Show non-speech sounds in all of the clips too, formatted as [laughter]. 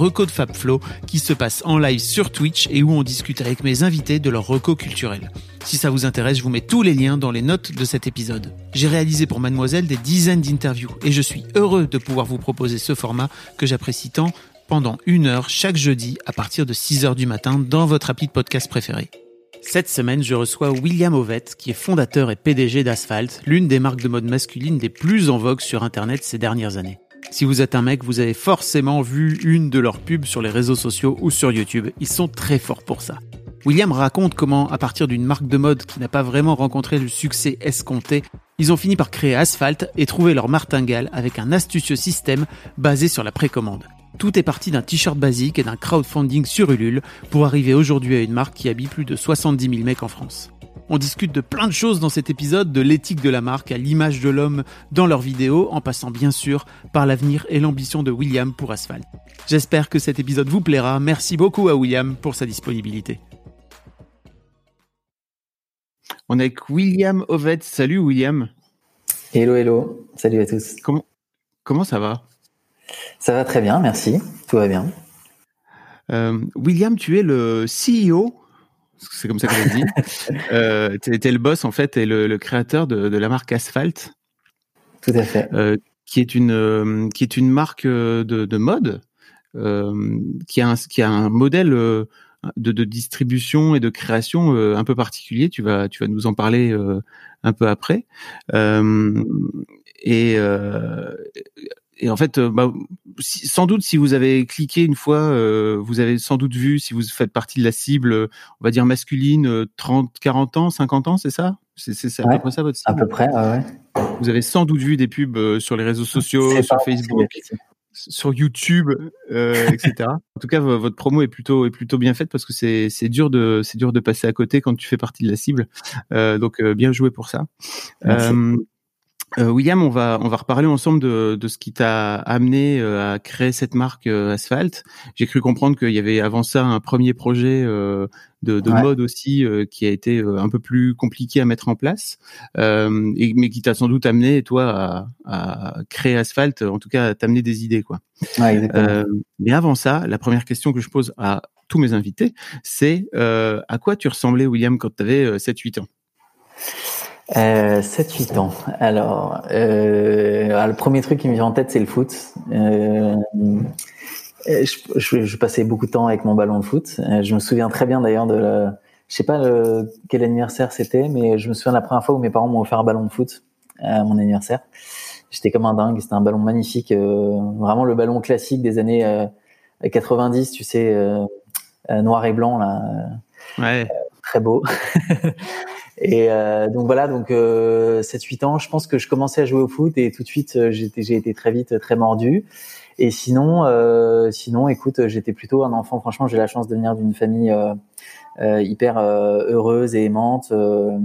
reco de FabFlow qui se passe en live sur Twitch et où on discute avec mes invités de leur reco culturel. Si ça vous intéresse, je vous mets tous les liens dans les notes de cet épisode. J'ai réalisé pour Mademoiselle des dizaines d'interviews et je suis heureux de pouvoir vous proposer ce format que j'apprécie tant pendant une heure chaque jeudi à partir de 6 heures du matin dans votre appli de podcast préféré. Cette semaine, je reçois William Ovette, qui est fondateur et PDG d'Asphalt, l'une des marques de mode masculine des plus en vogue sur Internet ces dernières années. Si vous êtes un mec, vous avez forcément vu une de leurs pubs sur les réseaux sociaux ou sur YouTube. Ils sont très forts pour ça. William raconte comment, à partir d'une marque de mode qui n'a pas vraiment rencontré le succès escompté, ils ont fini par créer Asphalt et trouver leur martingale avec un astucieux système basé sur la précommande. Tout est parti d'un t-shirt basique et d'un crowdfunding sur Ulule pour arriver aujourd'hui à une marque qui habille plus de 70 000 mecs en France. On discute de plein de choses dans cet épisode, de l'éthique de la marque à l'image de l'homme dans leurs vidéos, en passant bien sûr par l'avenir et l'ambition de William pour Asphalt. J'espère que cet épisode vous plaira. Merci beaucoup à William pour sa disponibilité. On est avec William Ovette. Salut William. Hello, hello. Salut à tous. Comment, comment ça va? Ça va très bien, merci. Tout va bien. Euh, William, tu es le CEO c'est comme ça que je dit. [laughs] euh, tu étais le boss en fait et le, le créateur de, de, la marque Asphalt. Tout à fait. Euh, qui est une euh, qui est une marque euh, de, de mode euh, qui a un, qui a un modèle de, de, distribution et de création un peu particulier. Tu vas tu vas nous en parler un peu après. et et en fait, bah, si, sans doute, si vous avez cliqué une fois, euh, vous avez sans doute vu, si vous faites partie de la cible, on va dire masculine, 30, 40 ans, 50 ans, c'est ça? C'est à ouais, peu près ça votre cible À peu près, ouais. Vous avez sans doute vu des pubs sur les réseaux sociaux, sur Facebook, sur YouTube, euh, etc. [laughs] en tout cas, votre promo est plutôt est plutôt bien faite parce que c'est c'est dur de c'est dur de passer à côté quand tu fais partie de la cible. Euh, donc bien joué pour ça. Euh, William, on va on va reparler ensemble de, de ce qui t'a amené euh, à créer cette marque euh, Asphalt. J'ai cru comprendre qu'il y avait avant ça un premier projet de, de Ouais. mode aussi qui a été un peu plus compliqué à mettre en place, euh, et, mais qui t'a sans doute amené toi à, à créer Asphalt, en tout cas à t'amener des idées quoi. Ouais. Euh, mais avant ça, la première question que je pose à tous mes invités, c'est euh, à quoi tu ressemblais William quand tu avais 7-8 ans? Euh, 7-8 ans. Alors, euh, alors, le premier truc qui me vient en tête, c'est le foot. Euh, je, je, je, passais beaucoup de temps avec mon ballon de foot. Euh, Je me souviens très bien d'ailleurs de, la, je sais pas le, quel anniversaire c'était, mais je me souviens de la première fois où mes parents m'ont offert un ballon de foot à mon anniversaire. J'étais comme un dingue. C'était un ballon magnifique, euh, vraiment le ballon classique des années euh, 90, tu sais, euh, noir et blanc là, ouais. très beau. [laughs] Et euh, donc voilà, donc euh, 7-8 ans, je pense que je commençais à jouer au foot et tout de suite euh, j'ai été, très vite très mordu. Et sinon, euh, sinon, écoute, j'étais plutôt un enfant. Franchement, j'ai la chance de venir d'une famille euh, hyper euh, heureuse et aimante. Euh,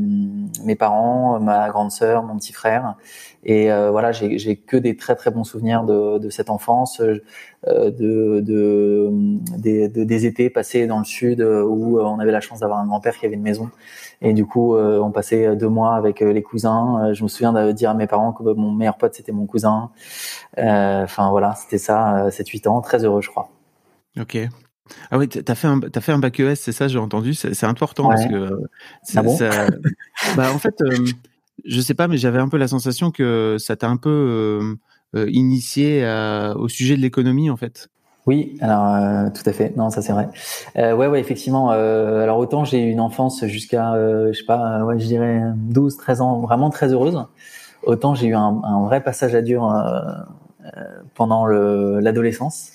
mes parents, ma grande sœur, mon petit frère. Et euh, voilà, j'ai, que des très très bons souvenirs de, de cette enfance, euh, de, de, des, de, des étés passés dans le sud euh, où on avait la chance d'avoir un grand-père qui avait une maison. Et du coup, euh, on passait deux mois avec euh, les cousins. Euh, je me souviens de dire à mes parents que mon meilleur pote c'était mon cousin. Euh, Enfin voilà, c'était ça, 7-8 ans, très heureux, je crois. Ok. Ah oui, t'as fait un t'as fait un bac ES, c'est ça, j'ai entendu. C'est important Ouais. parce que Ah bon? ça, [laughs] bah en fait, euh, je sais pas, mais j'avais un peu la sensation que ça t'a un peu euh, initié au sujet de l'économie en fait. Oui, alors tout à fait. Non, ça c'est vrai. Euh, ouais, ouais, effectivement. alors autant j'ai eu une enfance jusqu'à, je sais pas, ouais, je dirais 12, 13 ans, vraiment très heureuse. Autant j'ai eu un, un, vrai passage à dur pendant l'adolescence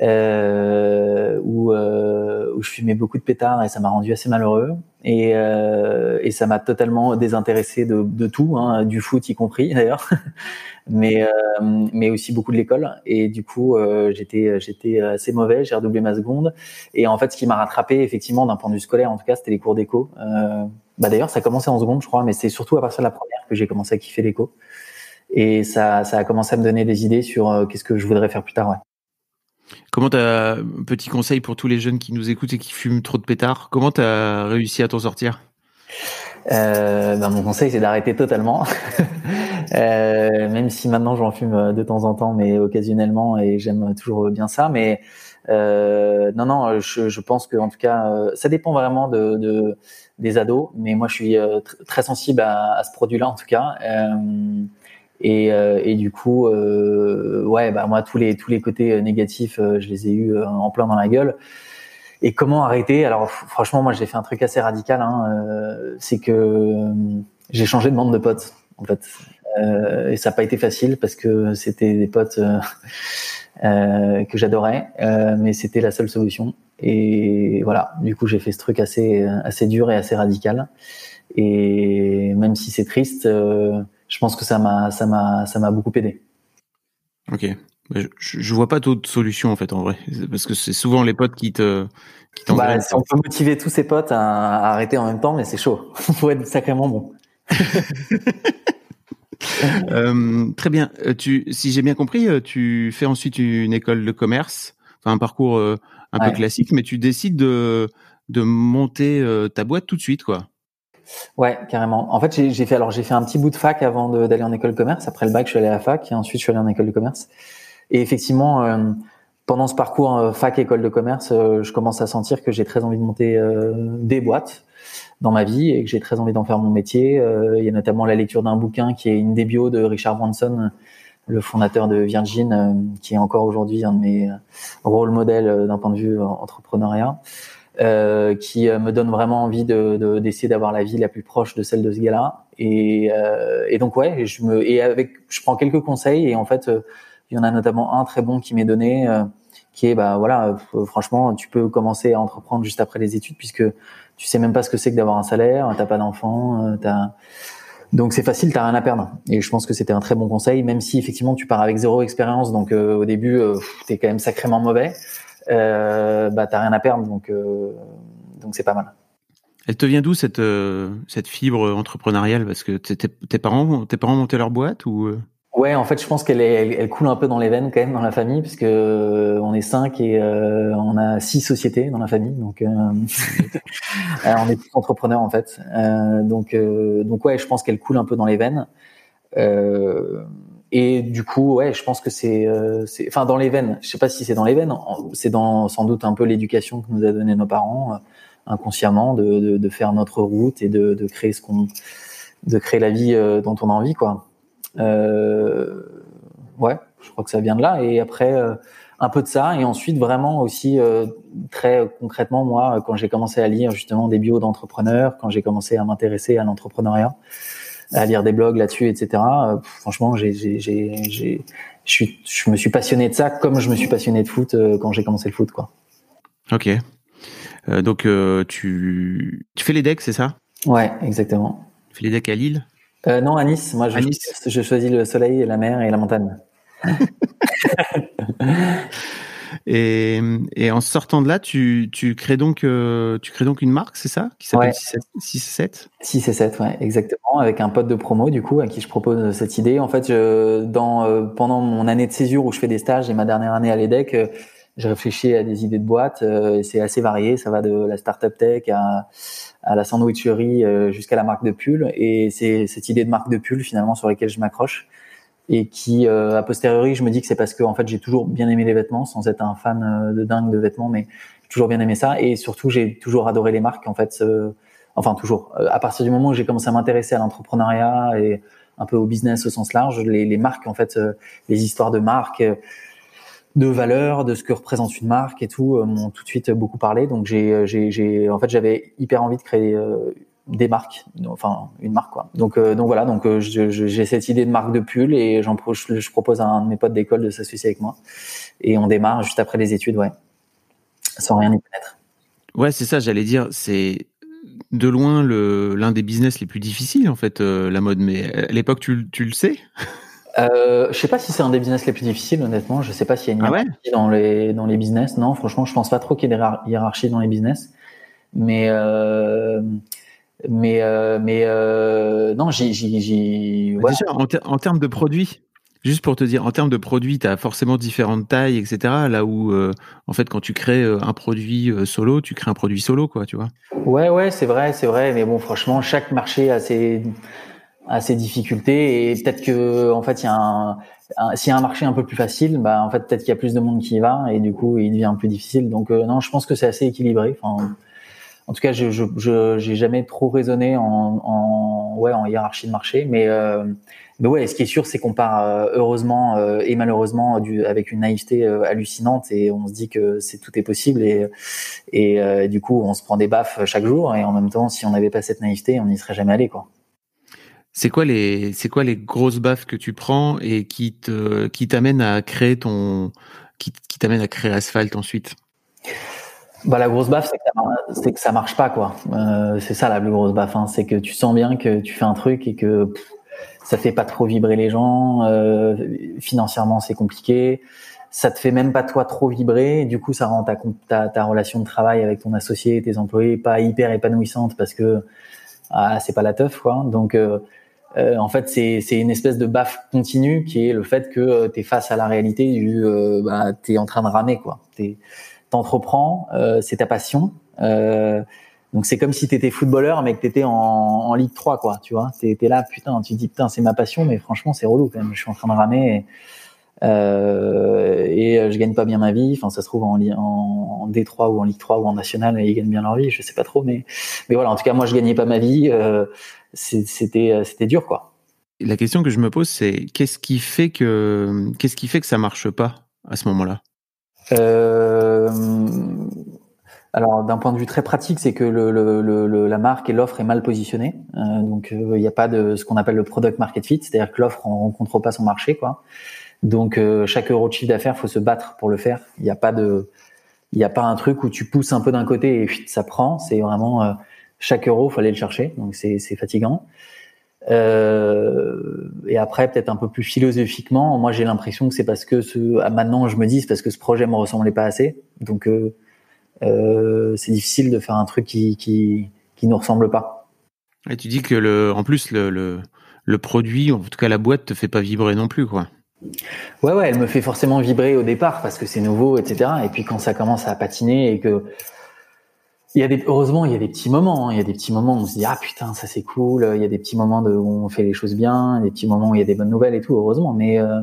euh, où, euh, où je fumais beaucoup de pétards et ça m'a rendu assez malheureux et, euh, et ça m'a totalement désintéressé de, de tout, hein, du foot y compris [laughs] d'ailleurs, mais euh, mais aussi beaucoup de l'école et du coup euh, j'étais j'étais assez mauvais, j'ai redoublé ma seconde et en fait ce qui m'a rattrapé effectivement d'un point de vue scolaire en tout cas c'était les cours d'éco. Euh, bah d'ailleurs ça a commencé en seconde je crois, mais c'est surtout à partir de la première que j'ai commencé à kiffer l'éco et ça ça a commencé à me donner des idées sur qu'est-ce que je voudrais faire plus tard. Ouais. Comment t'as, petit conseil pour tous les jeunes qui nous écoutent et qui fument trop de pétards, comment t'as réussi à t'en sortir? Euh, ben mon conseil c'est d'arrêter totalement, [laughs] euh, même si maintenant j'en fume de temps en temps, mais occasionnellement et j'aime toujours bien ça. Mais euh, non, non, je, je pense que en tout cas, euh, ça dépend vraiment de, de, des ados. Mais moi, je suis euh, très sensible à, ce produit-là en tout cas. Euh, et, euh, et du coup, euh, ouais, bah moi tous les tous les côtés euh, négatifs, euh, je les ai eu en plein dans la gueule. Et comment arrêter? Alors franchement, moi j'ai fait un truc assez radical. Hein, c'est que j'ai changé de bande de potes en fait. et ça n'a pas été facile parce que c'était des potes [laughs] que j'adorais, mais c'était la seule solution. Et voilà, du coup j'ai fait ce truc assez assez dur et assez radical. Et même si c'est triste je pense que ça m'a ça m'a ça m'a beaucoup aidé. Ok. Je, je vois pas d'autres solutions en fait en vrai parce que c'est souvent les potes qui te qui bah, on peut motiver tous ses potes à, arrêter en même temps mais c'est chaud. [laughs] Faut être sacrément bon. [laughs] euh, très bien. Euh, tu, si j'ai bien compris, euh, tu fais ensuite une école de commerce, enfin un parcours un peu classique, mais tu décides de de monter ta boîte tout de suite, quoi. Ouais, carrément. En fait, j'ai fait alors j'ai fait un petit bout de fac avant d'aller en école de commerce. Après le bac, je suis allé à la fac et ensuite je suis allé en école de commerce. Et effectivement, euh, pendant ce parcours euh, fac école de commerce, euh, je commence à sentir que j'ai très envie de monter des boîtes dans ma vie et que j'ai très envie d'en faire mon métier. il y a notamment la lecture d'un bouquin qui est une des bios de Richard Branson, le fondateur de Virgin, qui est encore aujourd'hui un de mes rôles modèles d'un point de vue entrepreneuriat. Euh, qui euh, me donne vraiment envie de d'essayer d'avoir la vie la plus proche de celle de ce gars-là. Et, euh, et donc ouais, je me et avec je prends quelques conseils et en fait il y en a notamment un très bon qui m'est donné qui est bah voilà franchement tu peux commencer à entreprendre juste après les études puisque tu sais même pas ce que c'est que d'avoir un salaire, t'as pas d'enfant, t'as donc c'est facile, t'as rien à perdre. Et je pense que c'était un très bon conseil, même si effectivement tu pars avec zéro expérience, donc au début euh, t'es quand même sacrément mauvais euh, bah t'as rien à perdre, donc euh, donc c'est pas mal. Elle te vient d'où cette euh, cette fibre entrepreneuriale? Parce que tes parents tes parents montaient leur boîte ou euh? Ouais, en fait, je pense qu'elle elle, elle, coule un peu dans les veines quand même dans la famille, puisque on est cinq et euh, on a six sociétés dans la famille, donc euh, [laughs] on est tous entrepreneurs en fait. Euh, donc donc ouais, je pense qu'elle coule un peu dans les veines. Et du coup, ouais, je pense que c'est, euh, enfin, dans les veines. Je sais pas si c'est dans les veines. C'est dans sans doute un peu l'éducation que nous a donné nos parents, euh, inconsciemment, de, de, de, faire notre route et de, de créer ce qu'on, de créer la vie euh, dont on a envie, quoi. Euh, ouais, je crois que ça vient de là. Et après, euh, un peu de ça. Et ensuite, vraiment aussi très concrètement, moi, quand j'ai commencé à lire justement des bios d'entrepreneurs, quand j'ai commencé à m'intéresser à l'entrepreneuriat à lire des blogs là-dessus, etc. Euh, franchement, j'ai, j'ai, j'ai, je, je me suis passionné de ça comme je me suis passionné de foot euh, quand j'ai commencé le foot, quoi. Ok. Euh, donc euh, tu, tu fais les decks, c'est ça? Ouais, exactement. Tu fais les decks à Lille? Euh, Non, à Nice. Moi, je, nice. je choisis le soleil, la mer et la montagne. [laughs] Et, et, en sortant de là, tu, tu crées donc euh, tu crées donc une marque, c'est ça, qui s'appelle 6 et 7 6 et 7, ouais, exactement, avec un pote de promo du coup à qui je propose cette idée. En fait, je, dans euh, pendant mon année de césure où je fais des stages et ma dernière année à l'EDEC, euh, j'ai réfléchi à des idées de boîtes. Euh, c'est assez varié, ça va de la startup tech à, à la sandwicherie jusqu'à la marque de pull. Et c'est cette idée de marque de pull finalement sur laquelle je m'accroche et qui euh, a posteriori je me dis que c'est parce que en fait j'ai toujours bien aimé les vêtements sans être un fan euh, de dingue de vêtements mais j'ai toujours bien aimé ça et surtout j'ai toujours adoré les marques en fait enfin toujours euh, à partir du moment où j'ai commencé à m'intéresser à l'entrepreneuriat et un peu au business au sens large, les, les marques en fait, les histoires de marques de valeur, de ce que représente une marque et tout, m'ont tout de suite beaucoup parlé. Donc j'ai, j'ai, en fait, j'avais hyper envie de créer des marques, enfin une marque quoi. Donc donc voilà, donc j'ai cette idée de marque de pull et j'en je, je propose à un de mes potes d'école de s'associer avec moi et on démarre juste après les études, ouais, sans rien y connaître. Ouais, c'est ça, j'allais dire, c'est de loin le l'un des business les plus difficiles en fait, euh, la mode. Mais à l'époque, tu, tu le sais? Euh, Je sais pas si c'est un des business les plus difficiles, honnêtement. Je sais pas s'il y a une ah hiérarchie dans les dans les business. Non, franchement, je pense pas trop qu'il y ait des hiérarchies dans les business. Mais euh, mais euh, mais euh, non, j'ai j'ai ouais. en, en termes de produits, Juste pour te dire, en termes de produits, tu as forcément différentes tailles, etc. Là où, euh, en fait, quand tu crées euh, un produit euh, solo, tu crées un produit solo, quoi, tu vois. Ouais, ouais, c'est vrai, c'est vrai. Mais bon, franchement, chaque marché a ses, a ses difficultés. Et peut-être que, en fait, il y a un, s'il y a un marché un peu plus facile, bah, en fait, peut-être qu'il y a plus de monde qui y va. Et du coup, il devient plus difficile. Donc, non, je pense que c'est assez équilibré. Enfin, en tout cas, je, j'ai jamais trop raisonné en, hiérarchie de marché. Mais, mais ouais, ce qui est sûr, c'est qu'on part euh, heureusement euh, et malheureusement avec une naïveté euh, hallucinante et on se dit que tout est possible et, du coup on se prend des baffes chaque jour et en même temps, si on n'avait pas cette naïveté, on n'y serait jamais allé. C'est quoi les grosses baffes que tu prends et qui qui t'amènent à créer ton ensuite? Bah la grosse baffe c'est que, ça, marche pas quoi. Euh, c'est ça la plus grosse baffe, hein. c'est que tu sens bien que tu fais un truc et que ça fait pas trop vibrer les gens. Euh, financièrement, c'est compliqué. Ça te fait même pas toi trop vibrer. Du coup, ça rend ta, ta, ta relation de travail avec ton associé, tes employés, pas hyper épanouissante parce que ah, c'est pas la teuf, quoi. Donc, euh, en fait, c'est une espèce de baffe continue qui est le fait que tu es face à la réalité du, bah, tu en train de ramer, quoi. T'entreprends, c'est ta passion. Euh, donc c'est comme si tu étais footballeur mais que tu étais en, en, Ligue 3 quoi, tu vois. Étais là putain, tu te dis putain, c'est ma passion mais franchement, c'est relou quand même. Je suis en train de ramer et, euh, et je gagne pas bien ma vie. Enfin, ça se trouve en, en, en, D3 ou en Ligue 3 ou en national, ils gagnent bien leur vie, je sais pas trop mais mais voilà, en tout cas moi je gagnais pas ma vie, euh, c'était c'était dur quoi. La question que je me pose c'est qu'est-ce qui fait que qu'est-ce qui fait que ça marche pas à ce moment-là? Euh, alors d'un point de vue très pratique, c'est que le, le, la marque et l'offre est mal positionnée. Euh, donc euh, il n'y a pas de ce qu'on appelle le product market fit, c'est-à-dire que l'offre on rencontre pas son marché, quoi. Donc euh, chaque euro de chiffre d'affaires, faut se battre pour le faire. Il n'y a pas de, il n'y a pas un truc où tu pousses un peu d'un côté et ça prend. C'est vraiment chaque euro, faut aller le chercher. Donc c'est fatigant. Et après, peut-être un peu plus philosophiquement, moi j'ai l'impression que c'est parce que ce, maintenant je me dis c'est parce que ce projet me ressemblait pas assez. Donc euh, c'est difficile de faire un truc qui, qui, qui nous ressemble pas. Et tu dis que le, en plus le, le, le produit, en tout cas la boîte, te fait pas vibrer non plus, quoi. Ouais, ouais, elle me fait forcément vibrer au départ parce que c'est nouveau, etc. Et puis quand ça commence à patiner et que il y a des, heureusement, il y a des petits moments. Hein. Il y a des petits moments où on se dit ah putain ça c'est cool. Il y a des petits moments de, où on fait les choses bien, des petits moments où il y a des bonnes nouvelles et tout. Heureusement, mais euh,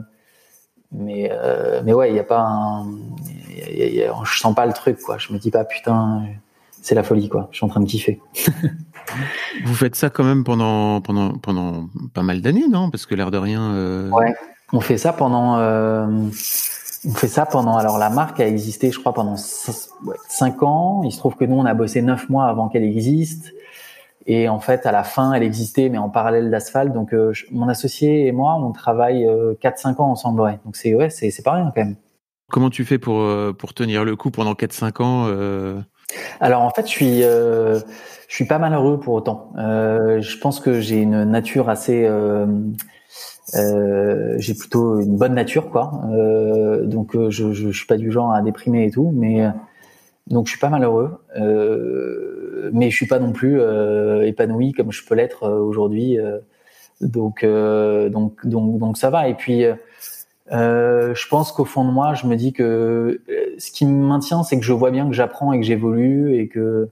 mais euh, mais ouais, il y a pas un, je sens pas le truc, quoi. Je me dis pas, putain, c'est la folie, quoi. Je suis en train de kiffer. [laughs] Vous faites ça quand même pendant, pendant, pendant pas mal d'années, non? Parce que l'air de rien. Euh... Ouais, on fait ça pendant. On fait ça pendant. Alors, la marque a existé, je crois, pendant 5 ans. Il se trouve que nous, on a bossé 9 mois avant qu'elle existe. Et en fait, à la fin, elle existait, mais en parallèle d'Asphalt. Donc, euh, mon associé et moi, on travaille 4-5 euh, ans ensemble. Ouais. Donc, c'est ouais, c'est pas rien quand même. Comment tu fais pour, euh, pour tenir le coup pendant 4-5 ans euh? Alors en fait, je suis, euh, je suis pas malheureux pour autant. Euh, je pense que j'ai une nature assez... j'ai plutôt une bonne nature, quoi. donc je, je, je, suis pas du genre à déprimer et tout, mais donc je suis pas malheureux, mais je suis pas non plus épanoui comme je peux l'être aujourd'hui. donc donc donc donc ça va. Et puis euh, je pense qu'au fond de moi, je me dis que euh, ce qui me maintient, c'est que je vois bien que j'apprends et que j'évolue et que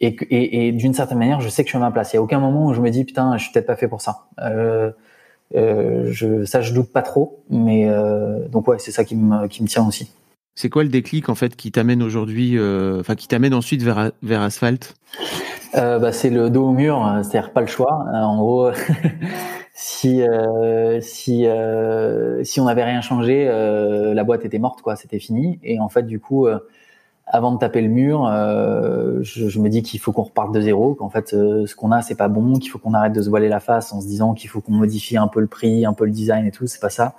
et, et, et d'une certaine manière, je sais que je suis à ma place. Il y a aucun moment où je me dis putain, je suis peut-être pas fait pour ça. Euh, euh, je, ça, je doute pas trop, mais euh, donc ouais, c'est ça qui me qui me tient aussi. C'est quoi le déclic en fait qui t'amène aujourd'hui, euh, enfin qui t'amène ensuite vers vers Asphalt? Bah, c'est le dos au mur, c'est-à-dire pas le choix. en gros, [laughs] si si si on n'avait rien changé, la boîte était morte quoi, c'était fini. Et en fait, du coup, avant de taper le mur, je, je, me dis qu'il faut qu'on reparte de zéro, qu'en fait, ce qu'on a, c'est pas bon, qu'il faut qu'on arrête de se voiler la face en se disant qu'il faut qu'on modifie un peu le prix, un peu le design et tout. C'est pas ça.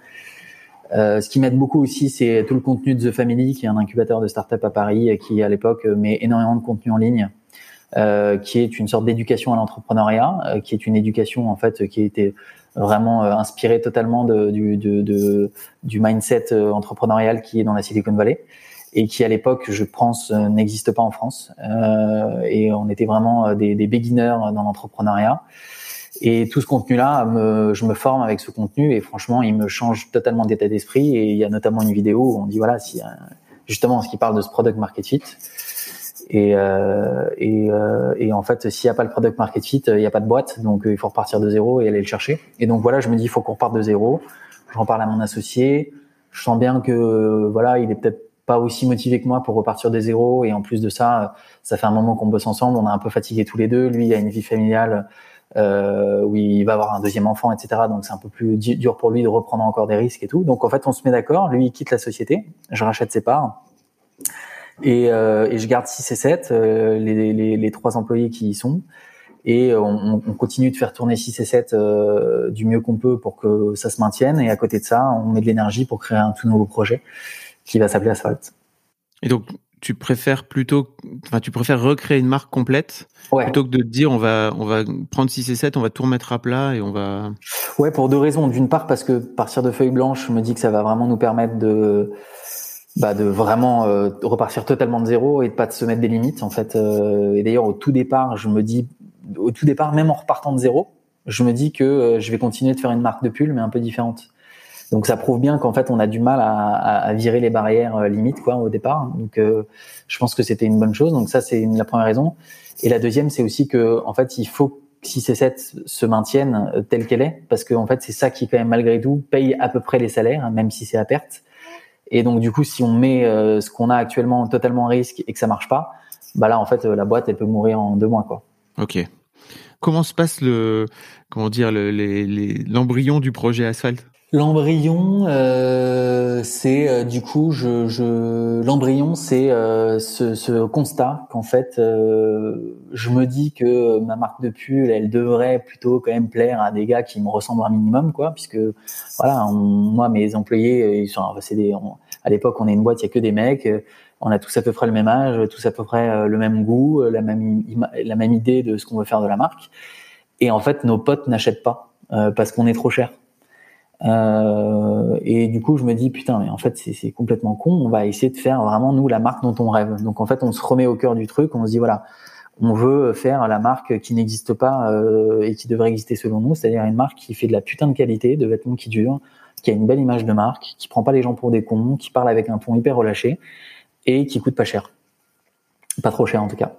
Euh, ce qui m'aide beaucoup aussi, c'est tout le contenu de The Family, qui est un incubateur de start-up à Paris, qui à l'époque met énormément de contenu en ligne, euh, qui est une sorte d'éducation à l'entrepreneuriat, euh, qui est une éducation en fait qui a été vraiment euh, inspirée totalement de, du, de, de, du mindset euh, entrepreneurial qui est dans la Silicon Valley et qui à l'époque, je pense, n'existe pas en France. et on était vraiment des, des beginners dans l'entrepreneuriat. Et tout ce contenu-là, me, je me forme avec ce contenu et franchement, il me change totalement d'état d'esprit. Et il y a notamment une vidéo où on dit voilà, si justement ce qui parle de ce product market fit. Et, euh, et, euh, et, en fait, s'il n'y a pas le product market fit, il n'y a pas de boîte, donc il faut repartir de zéro et aller le chercher. Et donc voilà, je me dis il faut qu'on reparte de zéro. J'en parle à mon associé. Je sens bien que voilà, il est peut-être pas aussi motivé que moi pour repartir de zéro. Et en plus de ça, ça fait un moment qu'on bosse ensemble. On est un peu fatigués tous les deux. Lui, il a une vie familiale euh, où il va avoir un deuxième enfant, etc. Donc c'est un peu plus dur pour lui de reprendre encore des risques et tout. Donc en fait, on se met d'accord. Lui, il quitte la société. Je rachète ses parts. Et, euh, et je garde 6 et 7, euh, les, les, les, trois employés qui y sont. Et on, on continue de faire tourner 6 et 7 euh, du mieux qu'on peut pour que ça se maintienne. Et à côté de ça, on met de l'énergie pour créer un tout nouveau projet qui va s'appeler Asphalt. Et donc, tu préfères plutôt, enfin, tu préfères recréer une marque complète plutôt que de te dire on va, on va prendre 6 et 7, on va tout remettre à plat et on va. Ouais, pour deux raisons. D'une part, parce que partir de feuilles blanches, je me dis que ça va vraiment nous permettre de, bah, de vraiment euh, repartir totalement de zéro et de pas de se mettre des limites, en fait. Euh, et d'ailleurs, au tout départ, je me dis, au tout départ, même en repartant de zéro, je me dis que euh, je vais continuer de faire une marque de pull, mais un peu différente. Donc ça prouve bien qu'en fait on a du mal à, à, virer les barrières euh, limites quoi au départ. Donc euh, je pense que c'était une bonne chose. Donc ça c'est la première raison. Et la deuxième c'est aussi que en fait il faut que 6 et 7 se maintiennent euh, telle qu'elle est parce que en fait c'est ça qui quand même malgré tout paye à peu près les salaires hein, même si c'est à perte. Et donc du coup si on met ce qu'on a actuellement totalement en risque et que ça marche pas, bah là en fait la boîte elle peut mourir en deux mois quoi. Ok. Comment se passe le comment dire l'embryon du projet Asphalt? L'embryon, euh, c'est euh, du coup, je, je l'embryon, c'est euh, ce, ce, constat qu'en fait, euh, je me dis que ma marque de pull, elle devrait plutôt quand même plaire à des gars qui me ressemblent un minimum, quoi, puisque voilà, moi, mes employés, ils sont, c'est des, à l'époque, on est une boîte, il y a que des mecs, on a tous à peu près le même âge, tous à peu près le même goût, la même, la même idée de ce qu'on veut faire de la marque, et en fait, nos potes n'achètent pas parce qu'on est trop cher. Euh, et du coup, je me dis putain, mais en fait, c'est complètement con. On va essayer de faire vraiment nous la marque dont on rêve. Donc en fait, on se remet au cœur du truc. On se dit voilà, on veut faire la marque qui n'existe pas euh, et qui devrait exister selon nous, c'est-à-dire une marque qui fait de la putain de qualité, de vêtements qui durent, qui a une belle image de marque, qui prend pas les gens pour des cons, qui parle avec un ton hyper relâché et qui coûte pas cher, pas trop cher en tout cas.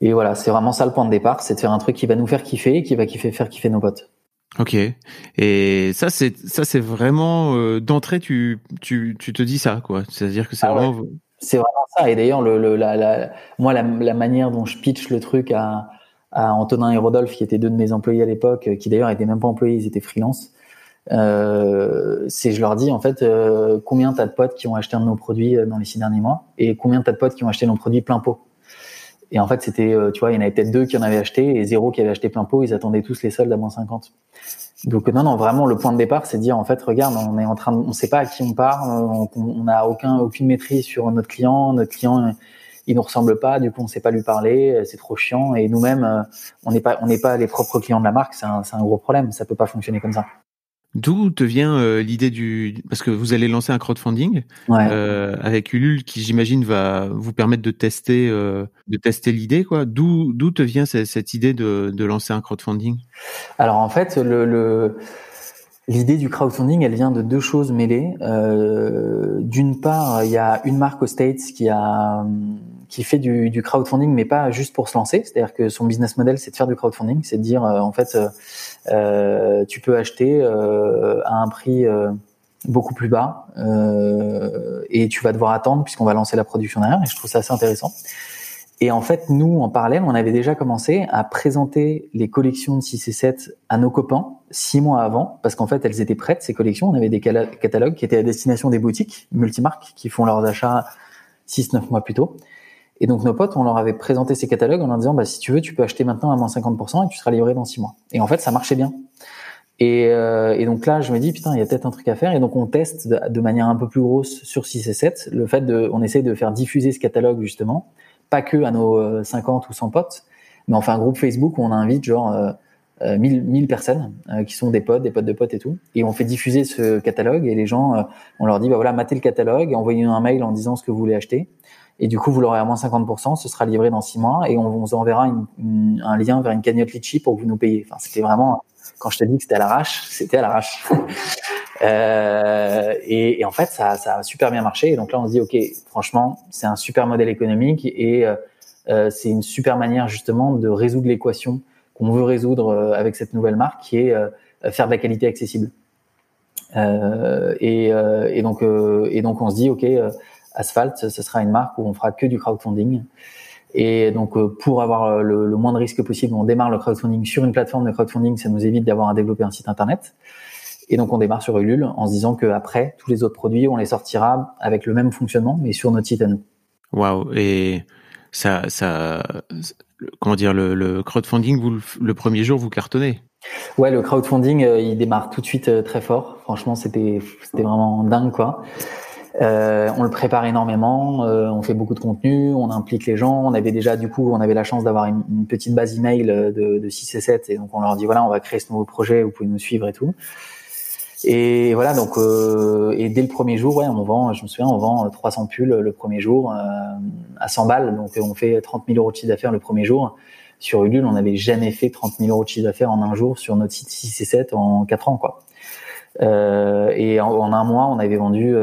Et voilà, c'est vraiment ça le point de départ, c'est de faire un truc qui va nous faire kiffer, qui va kiffer, faire kiffer nos potes. Ok. Et ça, c'est ça, c'est vraiment euh, d'entrée, tu, tu, tu te dis ça, quoi. C'est-à-dire que c'est ah vraiment. C'est vraiment ça. Et d'ailleurs, le, le, la, la, moi, la, la, manière dont je pitch le truc à, à Antonin et Rodolphe, qui étaient deux de mes employés à l'époque, qui d'ailleurs étaient même pas employés, ils étaient freelance. Euh, c'est je leur dis en fait euh, combien t'as de potes qui ont acheté un de nos produits euh, dans les six derniers mois? Et combien t'as de potes qui ont acheté nos produits plein pot? Et en fait, c'était, euh, tu vois, il y en avait peut-être deux qui en avaient acheté et zéro qui avait acheté plein pot. Ils attendaient tous les soldes à moins 50. Donc non, non, vraiment, le point de départ, c'est de dire, en fait, regarde, on est en train, de, on sait pas à qui on parle, on n'a aucun, aucune maîtrise sur notre client, notre client, il nous ressemble pas, du coup, on sait pas lui parler, c'est trop chiant. Et nous-mêmes, euh, on n'est pas, on n'est pas les propres clients de la marque, c'est un, un gros problème. Ça peut pas fonctionner comme ça. D'où te vient euh, l'idée du parce que vous allez lancer un crowdfunding euh, avec Ulule qui j'imagine va vous permettre de tester euh, de tester l'idée quoi. D'où d'où te vient cette, cette idée de, de, lancer un crowdfunding? Alors en fait le, le L'idée du crowdfunding, elle vient de deux choses mêlées. Euh, D'une part, il y a une marque aux States qui a qui fait du, du, crowdfunding, mais pas juste pour se lancer. C'est-à-dire que son business model, c'est de faire du crowdfunding, c'est de dire euh, en fait, euh, euh, tu peux acheter euh, à un prix beaucoup plus bas et tu vas devoir attendre puisqu'on va lancer la production derrière. Et je trouve ça assez intéressant. Et en fait, nous, en parallèle, on avait déjà commencé à présenter les collections de 6 et 7 à nos copains six mois avant, parce qu'en fait, elles étaient prêtes, ces collections. On avait des catalogues qui étaient à destination des boutiques multimarques qui font leurs achats 6-9 mois plus tôt. Et donc, nos potes, on leur avait présenté ces catalogues en leur disant, bah, si tu veux, tu peux acheter maintenant à moins 50% et tu seras livré dans six mois. Et en fait, ça marchait bien. Et, euh, et, donc là, je me dis putain, il y a peut-être un truc à faire. Et donc on teste de, manière un peu plus grosse sur 6 et 7 le fait de, on essaye de faire diffuser ce catalogue justement, pas que à nos 50 euh, ou 100 potes, mais on fait un groupe Facebook où on invite genre euh, 1000, 1000 personnes euh, qui sont des potes, des potes de potes et tout, et on fait diffuser ce catalogue et les gens, euh, on leur dit bah voilà, matez le catalogue, envoyez-nous un mail en disant ce que vous voulez acheter. Et du coup, vous l'aurez à moins 50%, ce sera livré dans six mois et on vous enverra un lien vers une cagnotte Litchi pour que vous nous payiez. Enfin, c'était vraiment quand je te dis que c'était à l'arrache, c'était à l'arrache. [laughs] euh, et, en fait, ça, a super bien marché. Et donc là, on se dit, ok, franchement, c'est un super modèle économique et euh, euh, c'est une super manière justement de résoudre l'équation qu'on veut résoudre euh, avec cette nouvelle marque, qui est faire de la qualité accessible. Et, et donc, on se dit, ok, Asphalt, ce sera une marque où on fera que du crowdfunding. Et donc, euh, pour avoir euh, le, le, moins de risques possible, on démarre le crowdfunding sur une plateforme de crowdfunding. Ça nous évite d'avoir à développer un site internet. Et donc, on démarre sur Ulule en se disant qu'après, tous les autres produits, on les sortira avec le même fonctionnement, mais sur notre site à nous. Waouh Et ça, ça, comment dire, le, le crowdfunding, vous, le premier jour, vous cartonnez? Ouais, le crowdfunding, euh, il démarre tout de suite très fort. Franchement, c'était, c'était vraiment dingue, quoi. Euh, on le prépare énormément, euh, on fait beaucoup de contenu, on implique les gens. On avait déjà, du coup, on avait la chance d'avoir une, petite base email de, de 6 et 7, et donc on leur dit voilà, on va créer ce nouveau projet, vous pouvez nous suivre et tout. Et voilà, donc euh, et dès le premier jour, ouais, on vend, je me souviens, on vend 300 pulls le premier jour à 100 balles, donc on fait 30 000 euros de chiffre d'affaires le premier jour. Sur Ulule, on n'avait jamais fait 30 000 euros de chiffre d'affaires en un jour sur notre site 6 et 7 en 4 ans, quoi. Euh, et en, un mois, on avait vendu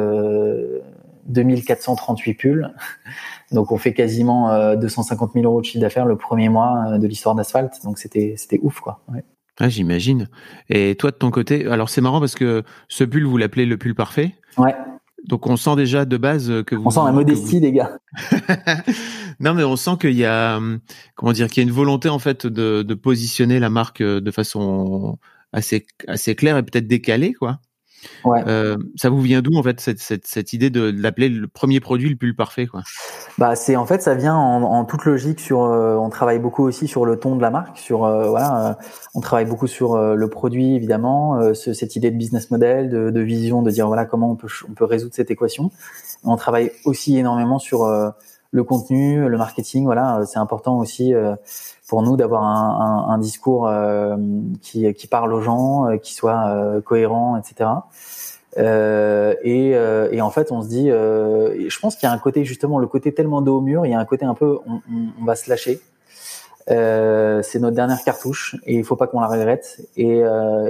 2438 euh, pulls. [laughs] Donc on fait quasiment 250 euh, 000 euros de chiffre d'affaires le premier mois de l'histoire d'Asphalt. Donc c'était c'était ouf quoi. Ouais. Ah, j'imagine. Et toi de ton côté, alors c'est marrant parce que ce pull vous l'appelez le pull parfait. Ouais. Donc on sent déjà de base que vous. On sent la modestie des gars. [laughs] non mais on sent qu'il y a comment dire qu'il y a une volonté en fait de, de positionner la marque de façon assez assez clair et peut-être décalé quoi. Ouais. Euh, ça vous vient d'où en fait cette, cette, cette idée de, l'appeler le premier produit le plus parfait quoi? Bah c'est en fait ça vient en, en toute logique sur euh, on travaille beaucoup aussi sur le ton de la marque sur euh, voilà on travaille beaucoup sur le produit évidemment ce, cette idée de business model de, de, vision de dire voilà comment on peut on peut résoudre cette équation on travaille aussi énormément sur le contenu le marketing voilà c'est important aussi pour nous d'avoir un, discours euh, qui, parle aux gens, euh, qui soit euh, cohérent, etc. Et, en fait, on se dit, je pense qu'il y a un côté justement, le côté tellement dos au mur, il y a un côté un peu, on, va se lâcher. c'est notre dernière cartouche et il faut pas qu'on la regrette. Et,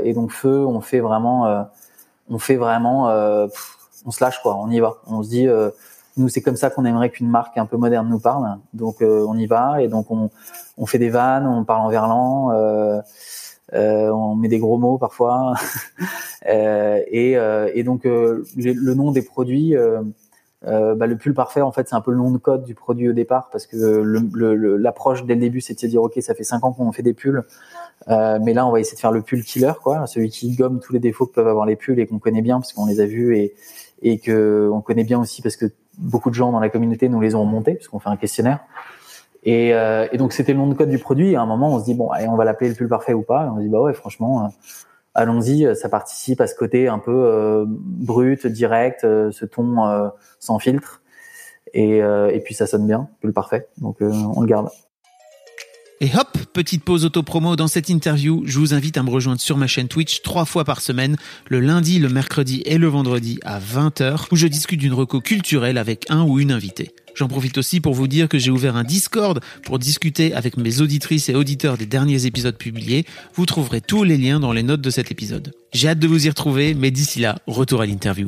et, donc feu, on fait vraiment, on fait vraiment, on se lâche quoi, on y va. On se dit nous, c'est comme ça qu'on aimerait qu'une marque un peu moderne nous parle. Donc, euh, on y va et donc on, on, fait des vannes, on parle en verlan, euh, euh, on met des gros mots parfois. [laughs] Euh, et, euh, et, donc, le nom des produits, bah, le pull parfait, en fait, c'est un peu le nom de code du produit au départ parce que l'approche dès le début, c'est de dire, ok, ça fait cinq ans qu'on fait des pulls. mais là, on va essayer de faire le pull killer, quoi, celui qui gomme tous les défauts que peuvent avoir les pulls et qu'on connaît bien parce qu'on les a vus et, et que on connaît bien aussi parce que beaucoup de gens dans la communauté nous les ont montés puisqu'on fait un questionnaire. Et, euh, et donc c'était le nom de code du produit. Et à un moment, on se dit bon, allez, on va l'appeler le pull parfait ou pas. Et on se dit bah ouais, franchement, euh, allons-y. Ça participe à ce côté un peu euh, brut, direct, euh, ce ton euh, sans filtre. Et, et puis ça sonne bien, pull parfait. Donc on le garde. Et hop, petite pause auto-promo dans cette interview. Je vous invite à me rejoindre sur ma chaîne Twitch trois fois par semaine, le lundi, le mercredi et le vendredi à 20h, où je discute d'une reco culturelle avec un ou une invitée. J'en profite aussi pour vous dire que j'ai ouvert un Discord pour discuter avec mes auditrices et auditeurs des derniers épisodes publiés. Vous trouverez tous les liens dans les notes de cet épisode. J'ai hâte de vous y retrouver, mais d'ici là, retour à l'interview.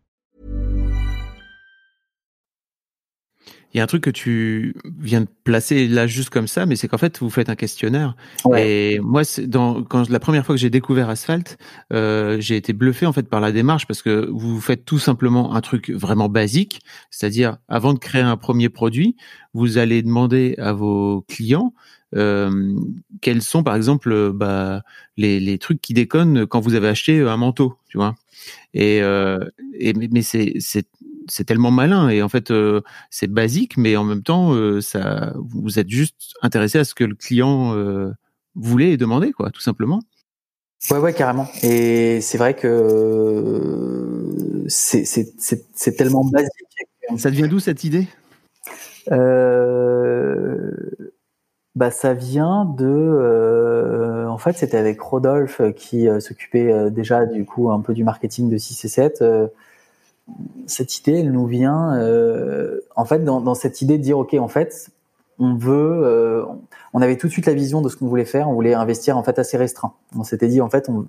Il y a un truc que tu viens de placer là juste comme ça, mais c'est qu'en fait, vous faites un questionnaire. Ouais. Et moi, c'est dans, quand la première fois que j'ai découvert Asphalt, euh, j'ai été bluffé en fait par la démarche parce que vous faites tout simplement un truc vraiment basique, c'est-à-dire avant de créer un premier produit, vous allez demander à vos clients euh, quels sont par exemple euh, bah, les, les trucs qui déconnent quand vous avez acheté un manteau, tu vois. Et, euh, et mais c'est c'est tellement malin et en fait euh, c'est basique, mais en même temps euh, ça vous êtes juste intéressé à ce que le client euh, voulait et demandait quoi, tout simplement. Ouais, ouais, carrément. Et c'est vrai que c'est c'est- c'est- c'est tellement basique. Ça devient d'où cette idée? Bah, ça vient de. euh, en fait, c'était avec Rodolphe qui euh, s'occupait euh, déjà du coup un peu du marketing de 6 et 7. Cette idée, elle nous vient euh, en fait dans, cette idée de dire ok, en fait, on veut. euh, on avait tout de suite la vision de ce qu'on voulait faire. On voulait investir en fait assez restreint. On s'était dit en fait, on,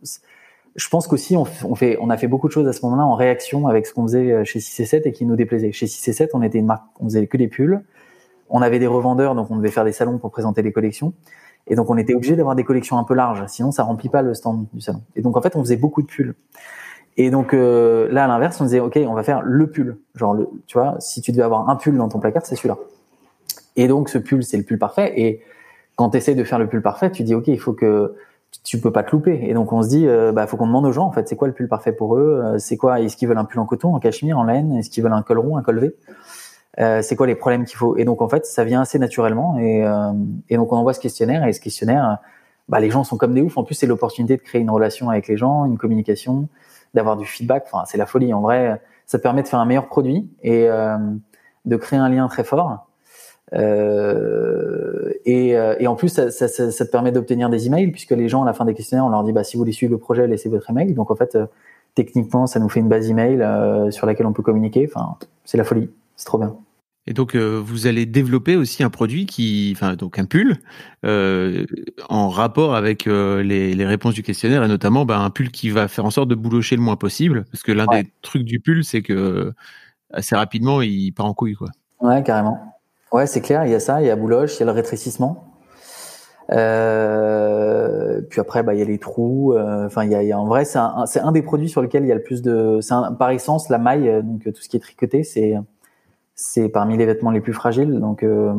je pense qu'aussi on, on fait, on a fait beaucoup de choses à ce moment-là en réaction avec ce qu'on faisait euh, chez 6 et 7 et qui nous déplaisait. Chez 6 et 7, on était une marque, on faisait que des pulls. On avait des revendeurs, donc on devait faire des salons pour présenter les collections. Et donc on était obligé d'avoir des collections un peu larges, sinon ça remplit pas le stand du salon. Et donc en fait on faisait beaucoup de pulls. Et donc euh, là à l'inverse on disait ok on va faire le pull, genre le, tu vois si tu devais avoir un pull dans ton placard c'est celui-là. Et donc ce pull c'est le pull parfait. Et quand tu essaies de faire le pull parfait, tu dis ok il faut que tu peux pas te louper. Et donc on se dit euh, bah faut qu'on demande aux gens en fait c'est quoi le pull parfait pour eux, Euh, c'est quoi? Est-ce qu'ils veulent un pull en coton, en cachemire, en laine, est-ce qu'ils veulent un col rond, un col V? Euh, c'est quoi les problèmes qu'il faut? Et donc en fait, ça vient assez naturellement. Et, euh, et donc on envoie ce questionnaire. Et ce questionnaire, bah, les gens sont comme des oufs. En plus, c'est l'opportunité de créer une relation avec les gens, une communication, d'avoir du feedback. Enfin, c'est la folie. En vrai, ça permet de faire un meilleur produit et euh, de créer un lien très fort. Euh, et, euh, et en plus, ça, ça, ça, ça te permet d'obtenir des emails puisque les gens, à la fin des questionnaires, on leur dit bah, si vous voulez suivre le projet, laissez votre email. Donc en fait, euh, techniquement, ça nous fait une base email euh, sur laquelle on peut communiquer. Enfin, c'est la folie. C'est trop bien. Et donc euh, vous allez développer aussi un produit qui, enfin donc un pull euh, en rapport avec euh, les, les réponses du questionnaire et notamment bah, un pull qui va faire en sorte de boulocher le moins possible parce que l'un Ouais. des trucs du pull c'est que assez rapidement il part en couille quoi. Ouais, carrément. Ouais, c'est clair. Il y a ça, il y a Bouloche, il y a le rétrécissement. Puis après, bah, il y a les trous. Enfin, il y a, il y a- en vrai, c'est un, un des produits sur lesquels il y a le plus de. C'est un- par essence la maille, donc tout ce qui est tricoté, c'est c'est parmi les vêtements les plus fragiles. Donc euh,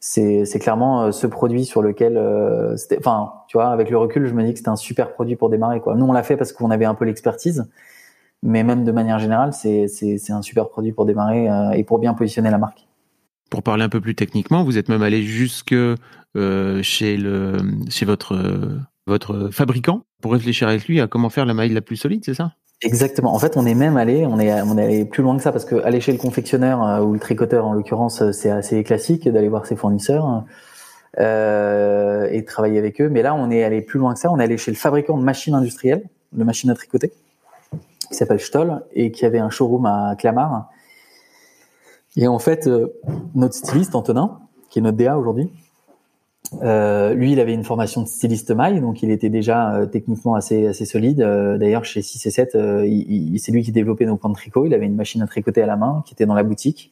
c'est clairement euh, ce produit sur lequel, euh, enfin, tu vois, avec le recul, je me dis que c'était un super produit pour démarrer. Nous, on l'a fait parce qu'on avait un peu l'expertise, mais même de manière générale, c'est un super produit pour démarrer et pour bien positionner la marque. Pour parler un peu plus techniquement, vous êtes même allé jusque chez le chez votre votre fabricant pour réfléchir avec lui à comment faire la maille la plus solide, c'est ça? Exactement. En fait, on est même allé, on est, on est allé plus loin que ça parce que aller chez le confectionneur euh, ou le tricoteur en l'occurrence, euh, c'est assez classique d'aller voir ses fournisseurs euh, et travailler avec eux. Mais là, on est allé plus loin que ça. On est allé chez le fabricant de machines industrielles, de machines à tricoter, qui s'appelle Stoll et qui avait un showroom à Clamart. Et en fait, euh, notre styliste Antonin, qui est notre DA aujourd'hui, euh, lui, il avait une formation de styliste maille, donc il était déjà euh, techniquement assez assez solide. Euh, D'ailleurs, chez 6 et 7, euh, c'est lui qui développait nos points de tricot. Il avait une machine à tricoter à la main qui était dans la boutique.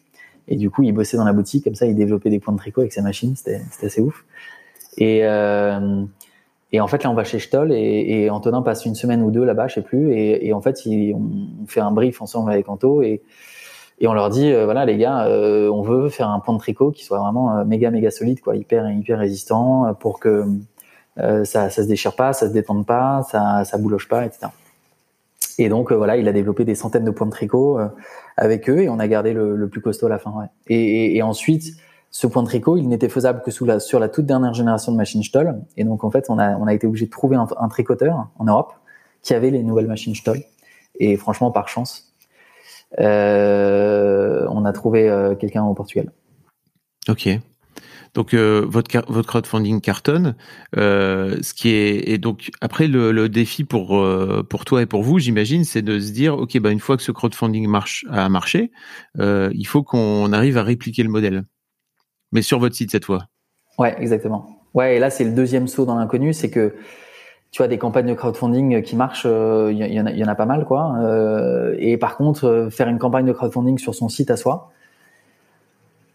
Et du coup, il bossait dans la boutique, comme ça, il développait des points de tricot avec sa machine. C'était c'était assez ouf. Et, euh, et en fait, là, on va chez Stoll et, et Antonin passe une semaine ou deux là-bas, je sais plus. Et, et en fait, il- on fait un brief ensemble avec Anto et, et on leur dit, euh, voilà, les gars, euh, on veut faire un point de tricot qui soit vraiment euh, méga, méga solide, quoi, hyper, hyper résistant euh, pour que euh, ça, ça se déchire pas, ça se détende pas, ça, ça bouloche pas, etc. Et donc, euh, voilà, il a développé des centaines de points de tricot avec eux et on a gardé le, le plus costaud à la fin, ouais. Et, et, et ensuite, ce point de tricot, il n'était faisable que sous la, sur la toute dernière génération de machines Stoll. Et donc, en fait, on a, on a été obligé de trouver un, un tricoteur en Europe qui avait les nouvelles machines Stoll. Et franchement, par chance, on a trouvé euh, quelqu'un au Portugal. Ok. Donc euh, votre votre crowdfunding cartonne, euh, ce qui est et donc après le, le défi pour euh, pour toi et pour vous, j'imagine, c'est de se dire ok bah une fois que ce crowdfunding marche a marché, euh, il faut qu'on arrive à répliquer le modèle, mais sur votre site cette fois. Ouais, exactement. Ouais, et là c'est le deuxième saut dans l'inconnu, c'est que tu vois des campagnes de crowdfunding qui marchent, il euh, y, en a, pas mal quoi. Euh, et par contre, faire une campagne de crowdfunding sur son site à soi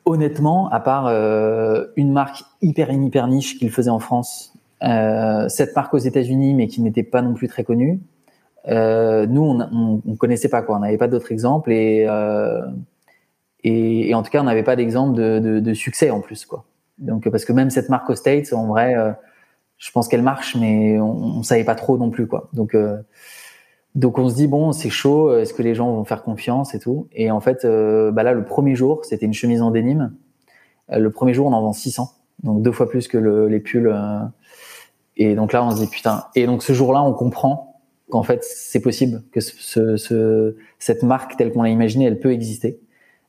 honnêtement, à part euh, une marque hyper hyper niche qu'il faisait en France, euh, cette marque aux États-Unis, mais qui n'était pas non plus très connue, euh, nous on, on, on, connaissait pas quoi, on n'avait pas d'autres exemples et, euh, et, et en tout cas on n'avait pas d'exemple de, de, succès en plus quoi. Donc parce que même cette marque aux States, en vrai, euh, je pense qu'elle marche, mais on, on savait pas trop non plus quoi. Donc euh, donc on se dit bon c'est chaud, est-ce que les gens vont faire confiance et tout? Et en fait, euh, bah là le premier jour, c'était une chemise en dénime. Euh, le premier jour, on en vend 600, donc deux fois plus que le, les pulls. Euh, et donc là, on se dit putain. Et donc ce jour-là, on comprend qu'en fait c'est possible que ce, ce, cette marque telle qu'on l'a imaginée, elle peut exister,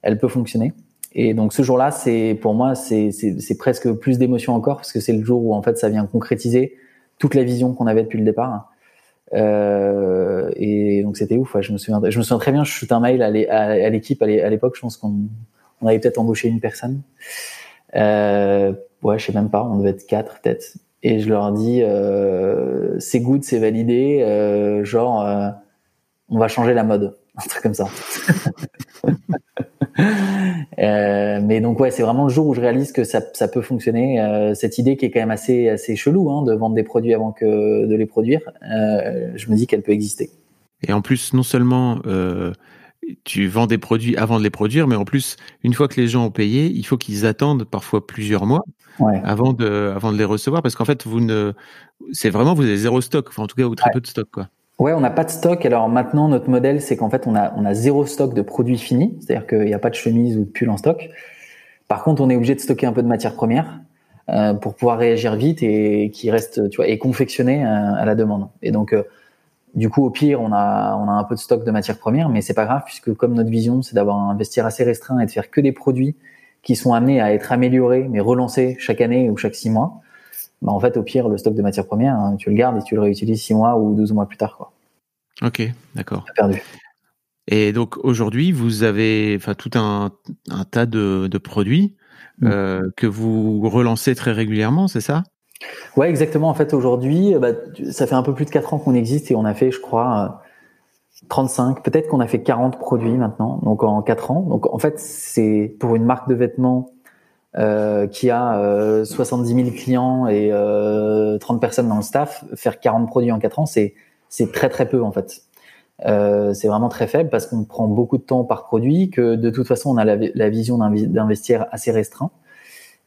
elle peut fonctionner. Et donc ce jour-là, c'est pour moi c'est presque plus d'émotion encore parce que c'est le jour où en fait ça vient concrétiser toute la vision qu'on avait depuis le départ. Euh, et donc c'était ouf. Ouais, je me souviens, je me souviens très bien. Je shoot un mail à l'équipe à l'époque. Je pense qu'on on avait peut-être embauché une personne. Euh, ouais, je sais même pas. On devait être quatre peut-être. Et je leur dis, euh, c'est good, c'est validé. Euh, genre, euh, on va changer la mode, [laughs] un truc comme ça. [laughs] Euh, mais donc ouais, c'est vraiment le jour où je réalise que ça, ça peut fonctionner. Euh, cette idée qui est quand même assez assez chelou hein, de vendre des produits avant que de les produire, euh, je me dis qu'elle peut exister. Et en plus, non seulement tu vends des produits avant de les produire, mais en plus, une fois que les gens ont payé, il faut qu'ils attendent parfois plusieurs mois ouais. avant de avant de les recevoir, parce qu'en fait, vous ne, c'est vraiment vous avez zéro stock, enfin en tout cas ou très ouais. peu de stock quoi. Ouais, on n'a pas de stock. Alors maintenant, notre modèle, c'est qu'en fait, on a, on a zéro stock de produits finis, c'est-à-dire qu'il n'y a pas de chemise ou de pull en stock. Par contre, on est obligé de stocker un peu de matières premières euh, pour pouvoir réagir vite et qui reste, tu vois, et confectionner à, à la demande. Et donc, euh, du coup, au pire, on a, on a un peu de stock de matières premières, mais c'est pas grave puisque comme notre vision, c'est d'avoir un vestiaire assez restreint et de faire que des produits qui sont amenés à être améliorés, mais relancés chaque année ou chaque six mois bah en fait, au pire, le stock de matières premières, hein, tu le gardes et tu le réutilises 6 mois ou 12 mois plus tard. Quoi. Ok, d'accord. Perdu. Et donc aujourd'hui, vous avez tout un, un tas de, de produits mmh. euh, que vous relancez très régulièrement, c'est ça? Ouais, exactement. En fait, aujourd'hui, bah, ça fait un peu plus de 4 ans qu'on existe et on a fait, je crois, 35, peut-être qu'on a fait 40 produits maintenant, donc en 4 ans. Donc en fait, c'est pour une marque de vêtements euh, qui a euh, 70 000 clients et euh, 30 personnes dans le staff, faire 40 produits en 4 ans, c'est c'est très très peu en fait. Euh, c'est vraiment très faible parce qu'on prend beaucoup de temps par produit, que de toute façon on a la, la vision d'un vestiaire assez restreint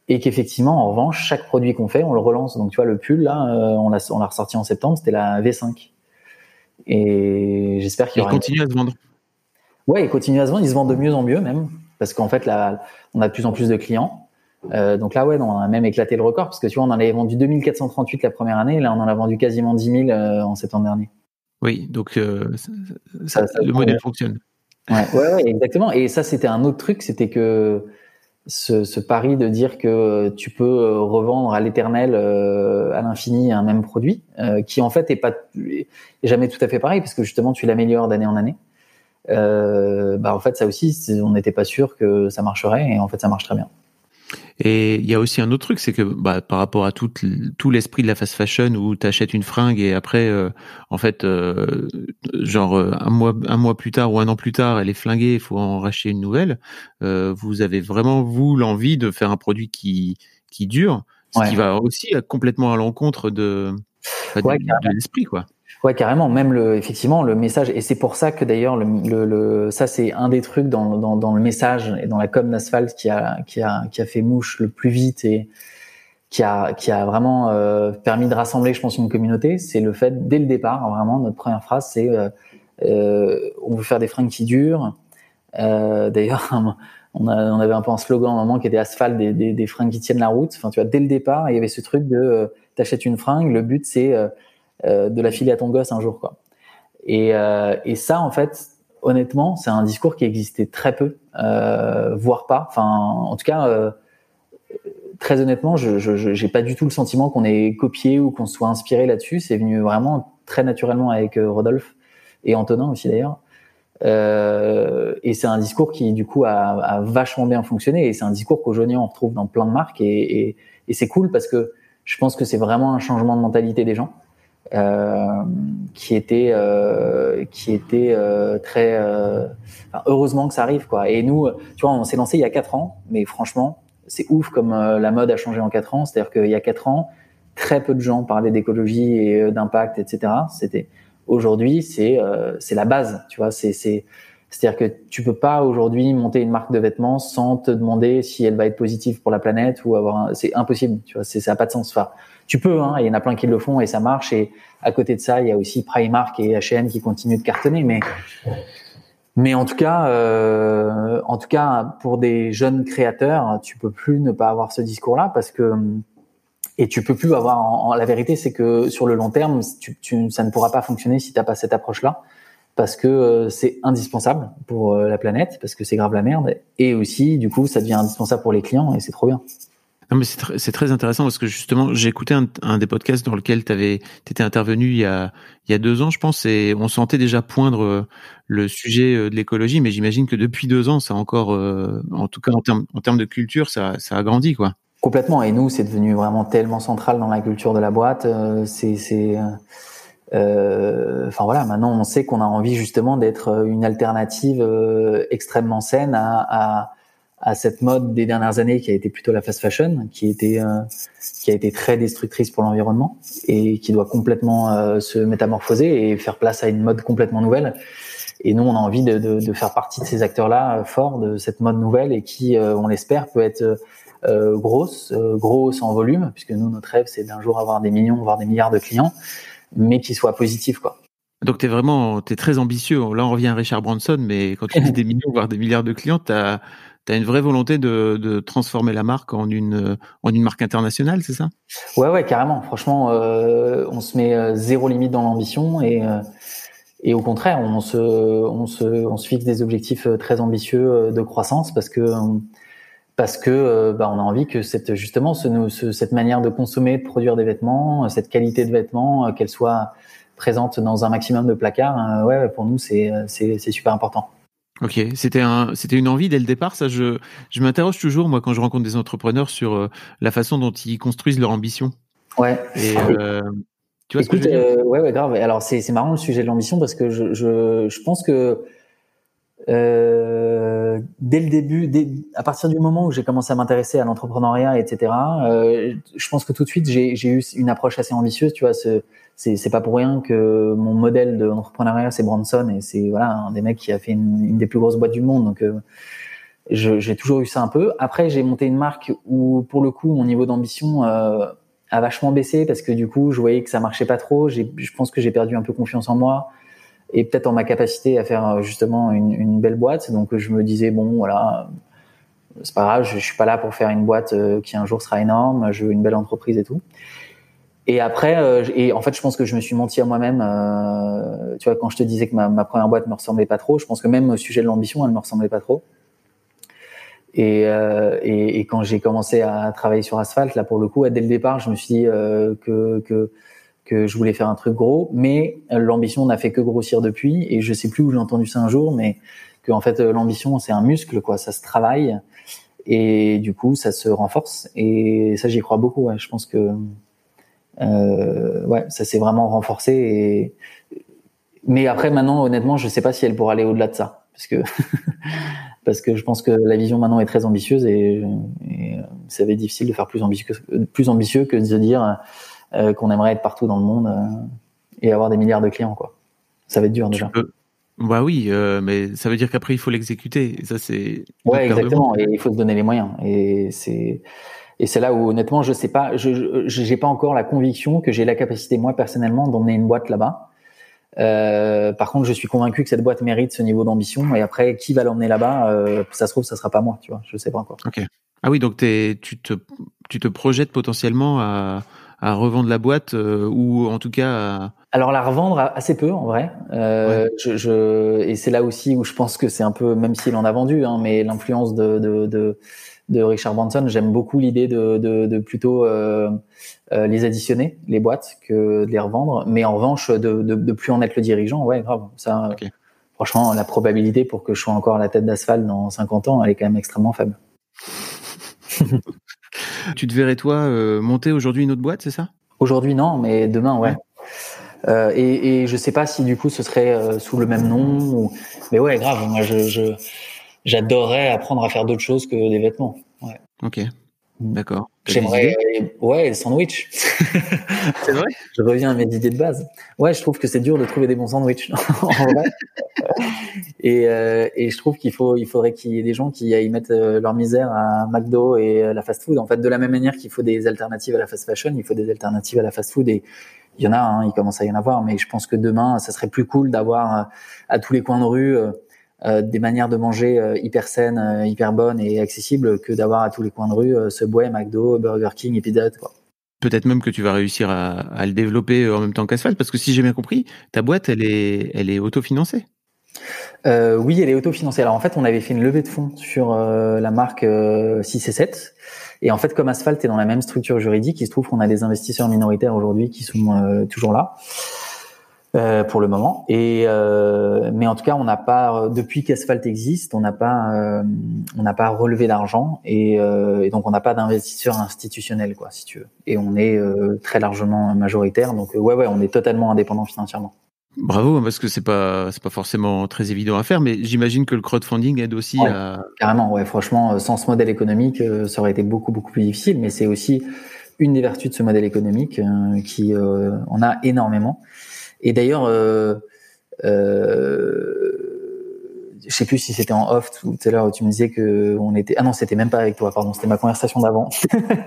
et qu'effectivement en revanche chaque produit qu'on fait on le relance. Donc tu vois le pull là, euh, on l'a on l'a ressorti en septembre, c'était la V5 et j'espère qu'il continue à se vendre. Ouais, il continue à se vendre, il se vend de mieux en mieux même parce qu'en fait là on a de plus en plus de clients. Euh, donc là, ouais, on a même éclaté le record parce que tu vois, on en avait vendu 2438 la première année, là, on en a vendu quasiment 10 000 euh, en septembre dernier. Oui, donc euh, ça, ça, ça, le modèle fonctionne. Ouais, ouais, ouais, exactement. Et ça, c'était un autre truc, c'était que ce, ce, pari de dire que tu peux revendre à l'éternel, euh, à l'infini, un même produit, euh, qui en fait est pas est jamais tout à fait pareil parce que justement, tu l'améliores d'année en année. bah en fait, ça aussi, on n'était pas sûr que ça marcherait et en fait, ça marche très bien. Et il y a aussi un autre truc, c'est que bah, par rapport à tout, tout l'esprit de la fast fashion où tu achètes une fringue et après, euh, en fait, euh, genre un mois, un mois plus tard ou un an plus tard, elle est flinguée, il faut en racheter une nouvelle. Euh, vous avez vraiment vous l'envie de faire un produit qui qui dure, ce ouais. qui va aussi complètement à l'encontre de, ouais, de, de l'esprit, quoi. Ouais, carrément. Même le, effectivement, le message, et c'est pour ça que d'ailleurs, le, le, le, ça c'est un des trucs dans, dans, dans, le message et dans la com d'asphalte qui a, qui a, qui a fait mouche le plus vite et qui a, qui a vraiment euh, permis de rassembler, je pense, une communauté. C'est le fait, dès le départ, vraiment, notre première phrase, c'est euh, euh, on veut faire des fringues qui durent. Euh, d'ailleurs, [laughs] on, a, on avait un peu un slogan à un moment qui était asphalte des, des, des, fringues qui tiennent la route. Enfin, tu vois, dès le départ, il y avait ce truc de euh, t'achètes une fringue, le but c'est euh, de la filer à ton gosse un jour quoi. Et, euh, et ça en fait honnêtement c'est un discours qui existait très peu, euh, voire pas. Enfin en tout cas très honnêtement, je n'ai pas du tout le sentiment qu'on ait copié ou qu'on soit inspiré là-dessus. C'est venu vraiment très naturellement avec euh, Rodolphe et Antonin aussi d'ailleurs. Euh, et c'est un discours qui du coup a, a vachement bien fonctionné et c'est un discours qu'aujourd'hui on retrouve dans plein de marques et, et, et c'est cool parce que je pense que c'est vraiment un changement de mentalité des gens euh, qui était euh, qui était euh, très enfin, heureusement que ça arrive quoi. Et nous tu vois on s'est lancé il y a quatre ans mais franchement c'est ouf comme la mode a changé en quatre ans. C'est-à-dire qu'il y a quatre ans très peu de gens parlaient d'écologie et d'impact etc c'était Aujourd'hui, c'est euh, c'est la base, tu vois. C'est c'est c'est-à-dire que tu peux pas aujourd'hui monter une marque de vêtements sans te demander si elle va être positive pour la planète ou avoir. C'est impossible, tu vois. C'est ça a pas de sens. Enfin, tu peux, hein. Il y en a plein qui le font et ça marche. Et à côté de ça, il y a aussi Primark et H&M qui continuent de cartonner, mais mais en tout cas, euh, en tout cas, pour des jeunes créateurs, tu peux plus ne pas avoir ce discours-là parce que et tu peux plus avoir. La vérité, c'est que sur le long terme, tu, tu, ça ne pourra pas fonctionner si t'as pas cette approche-là, parce que euh, c'est indispensable pour euh, la planète, parce que c'est grave la merde, et aussi, du coup, ça devient indispensable pour les clients, et c'est trop bien. Non, mais c'est, c'est très intéressant parce que justement, j'ai écouté un, un, des podcasts dans lequel tu étais intervenu il y, a, il y a deux ans, je pense, et on sentait déjà poindre euh, le sujet de l'écologie, mais j'imagine que depuis deux ans, ça a encore, en tout cas en termes, en termes de culture, ça, ça a grandi, quoi. Complètement. Et nous, c'est devenu vraiment tellement central dans la culture de la boîte. Euh, c'est, c'est, euh, enfin voilà. Maintenant, on sait qu'on a envie justement d'être une alternative euh, extrêmement saine à, à, à, cette mode des dernières années qui a été plutôt la fast fashion, qui était, qui a été très destructrice pour l'environnement et qui doit complètement se métamorphoser et faire place à une mode complètement nouvelle. Et nous, on a envie de, de, de faire partie de ces acteurs-là forts de cette mode nouvelle et qui, on l'espère, peut être euh, grosse, euh, grosse en volume, puisque nous, notre rêve, c'est d'un jour avoir des millions, voire des milliards de clients, mais qui soient positifs, quoi. Donc tu es vraiment, tu es très ambitieux. Là, on revient à Richard Branson, mais quand tu dis des [laughs] millions, voire des milliards de clients, tu as, as, une vraie volonté de, de, transformer la marque en une, en une marque internationale, c'est ça? Ouais, ouais, carrément. Franchement, euh, on se met euh, zéro limite dans l'ambition et, euh, et au contraire, on se, on, se, on se fixe des objectifs très ambitieux de croissance parce que parce que euh, bah, on a envie que cette justement ce, cette manière de consommer, de produire des vêtements, cette qualité de vêtements, euh, qu'elle soit présente dans un maximum de placards. Euh, ouais, pour nous c'est c'est super important. Ok, c'était un, c'était une envie dès le départ. Ça, je, je m'interroge toujours moi quand je rencontre des entrepreneurs sur la façon dont ils construisent leur ambition. Ouais. Et, tu vois ce que je veux dire? Ouais, ouais, grave. Alors c'est, c'est marrant le sujet de l'ambition parce que je, je, je pense que euh, dès le début, dès, à partir du moment où j'ai commencé à m'intéresser à l'entrepreneuriat, etc., euh, je pense que tout de suite j'ai eu une approche assez ambitieuse. Tu vois, c'est pas pour rien que mon modèle d'entrepreneuriat c'est Branson et c'est voilà un des mecs qui a fait une, une des plus grosses boîtes du monde. Donc euh, j'ai toujours eu ça un peu. Après, j'ai monté une marque où pour le coup mon niveau d'ambition euh, a vachement baissé parce que du coup je voyais que ça marchait pas trop. Je pense que j'ai perdu un peu confiance en moi et peut-être en ma capacité à faire euh, justement une, belle boîte. Donc je me disais bon voilà, c'est pas grave, je, je, suis pas là pour faire une boîte euh, qui un jour sera énorme. Je veux une belle entreprise et tout. Et après, euh, et en fait, je pense que je me suis menti à moi-même. Euh, tu vois, quand je te disais que ma, première boîte me ressemblait pas trop, je pense que même au sujet de l'ambition, elle me ressemblait pas trop. Et, euh, et, et quand j'ai commencé à travailler sur Asphalt, là pour le coup, dès le départ, je me suis dit que, que que je voulais faire un truc gros, mais l'ambition n'a fait que grossir depuis. Et je sais plus où j'ai entendu ça un jour, mais que en fait l'ambition c'est un muscle, quoi. Ça se travaille et du coup ça se renforce. Et ça j'y crois beaucoup. Je pense que euh, ouais, ça s'est vraiment renforcé. Mais après maintenant, honnêtement, je sais pas si elle pourra aller au-delà de ça, parce que [laughs] parce que je pense que la vision maintenant est très ambitieuse et, et ça va être difficile de faire plus ambitieux plus ambitieux que de se dire euh, qu'on aimerait être partout dans le monde euh, et avoir des milliards de clients, quoi. Ça va être dur déjà. Bah oui, euh, mais ça veut dire qu'après il faut l'exécuter. Ça c'est. Ouais, exactement. Et il faut se donner les moyens. Et c'est et c'est là où honnêtement je sais pas, je j'ai pas encore la conviction que j'ai la capacité moi personnellement d'emmener une boîte là-bas. Euh, par contre, je suis convaincu que cette boîte mérite ce niveau d'ambition. Et après, qui va l'emmener là-bas euh, Ça se trouve, ça sera pas moi. Tu vois, je sais pas encore. Ok. Ah oui, donc tu te tu te projettes potentiellement à à revendre la boîte euh, ou en tout cas à... alors la revendre assez peu en vrai euh, je, je, et c'est là aussi où je pense que c'est un peu même s'il en a vendu hein, mais l'influence de, de, de de Richard Branson. J'aime beaucoup l'idée de, de, de, plutôt euh, euh, les additionner, les boîtes, que de les revendre. Mais en revanche, de, de, de plus en être le dirigeant, ouais, grave. Ça, franchement, la probabilité pour que je sois encore à la tête d'asphalte dans 50 ans, elle est quand même extrêmement faible. [laughs] tu te verrais toi euh, monter aujourd'hui une autre boîte, c'est ça? Aujourd'hui non, mais demain ouais. Euh, et, et je sais pas si du coup ce serait euh, sous le même nom. Ou... Mais ouais, grave. Moi, je j'adorerais apprendre à faire d'autres choses que des vêtements. Ouais. Ok. Mm. D'accord. J'aimerais, ouais, sandwich. [laughs] c'est vrai? je reviens à mes idées de base. Ouais, je trouve que c'est dur de trouver des bons sandwichs. [laughs] [laughs] et, euh, et je trouve qu'il faut, il faudrait qu'il y ait des gens qui aillent mettre euh, leur misère à McDo et la fast food. En fait, de la même manière qu'il faut des alternatives à la fast fashion, il faut des alternatives à la fast food. Et il y en a, hein, il commence à y en avoir. Mais je pense que demain, ça serait plus cool d'avoir euh, à tous les coins de rue. Euh, des manières de manger euh, hyper saines, euh, hyper bonnes et accessibles que d'avoir à tous les coins de rue Subway, McDo, Burger King et Pizza Hut. Peut-être même que tu vas réussir à, à le développer en même temps qu'Asphalt, parce que si j'ai bien compris, ta boîte, elle est, elle est autofinancée. Euh, oui, elle est autofinancée. Alors en fait, on avait fait une levée de fonds sur la marque 6 et 7. Et en fait, comme Asphalt est dans la même structure juridique, il se trouve qu'on a des investisseurs minoritaires aujourd'hui qui sont toujours là. Euh, pour le moment. Et euh, mais en tout cas, on n'a pas depuis qu'Asphalt existe, on n'a pas euh, on n'a pas relevé d'argent et, et, donc on n'a pas d'investisseur institutionnel quoi, si tu veux. Et on est très largement majoritaire, donc ouais ouais, on est totalement indépendant financièrement. Bravo, parce que c'est pas c'est pas forcément très évident à faire, mais j'imagine que le crowdfunding aide aussi à carrément. Ouais, franchement, sans ce modèle économique, ça aurait été beaucoup beaucoup plus difficile. Mais c'est aussi une des vertus de ce modèle économique qui en a énormément. Et d'ailleurs, euh, euh, je sais plus si c'était en off tout à l'heure tu me disais que on était ah non c'était même pas avec toi pardon c'était ma conversation d'avant.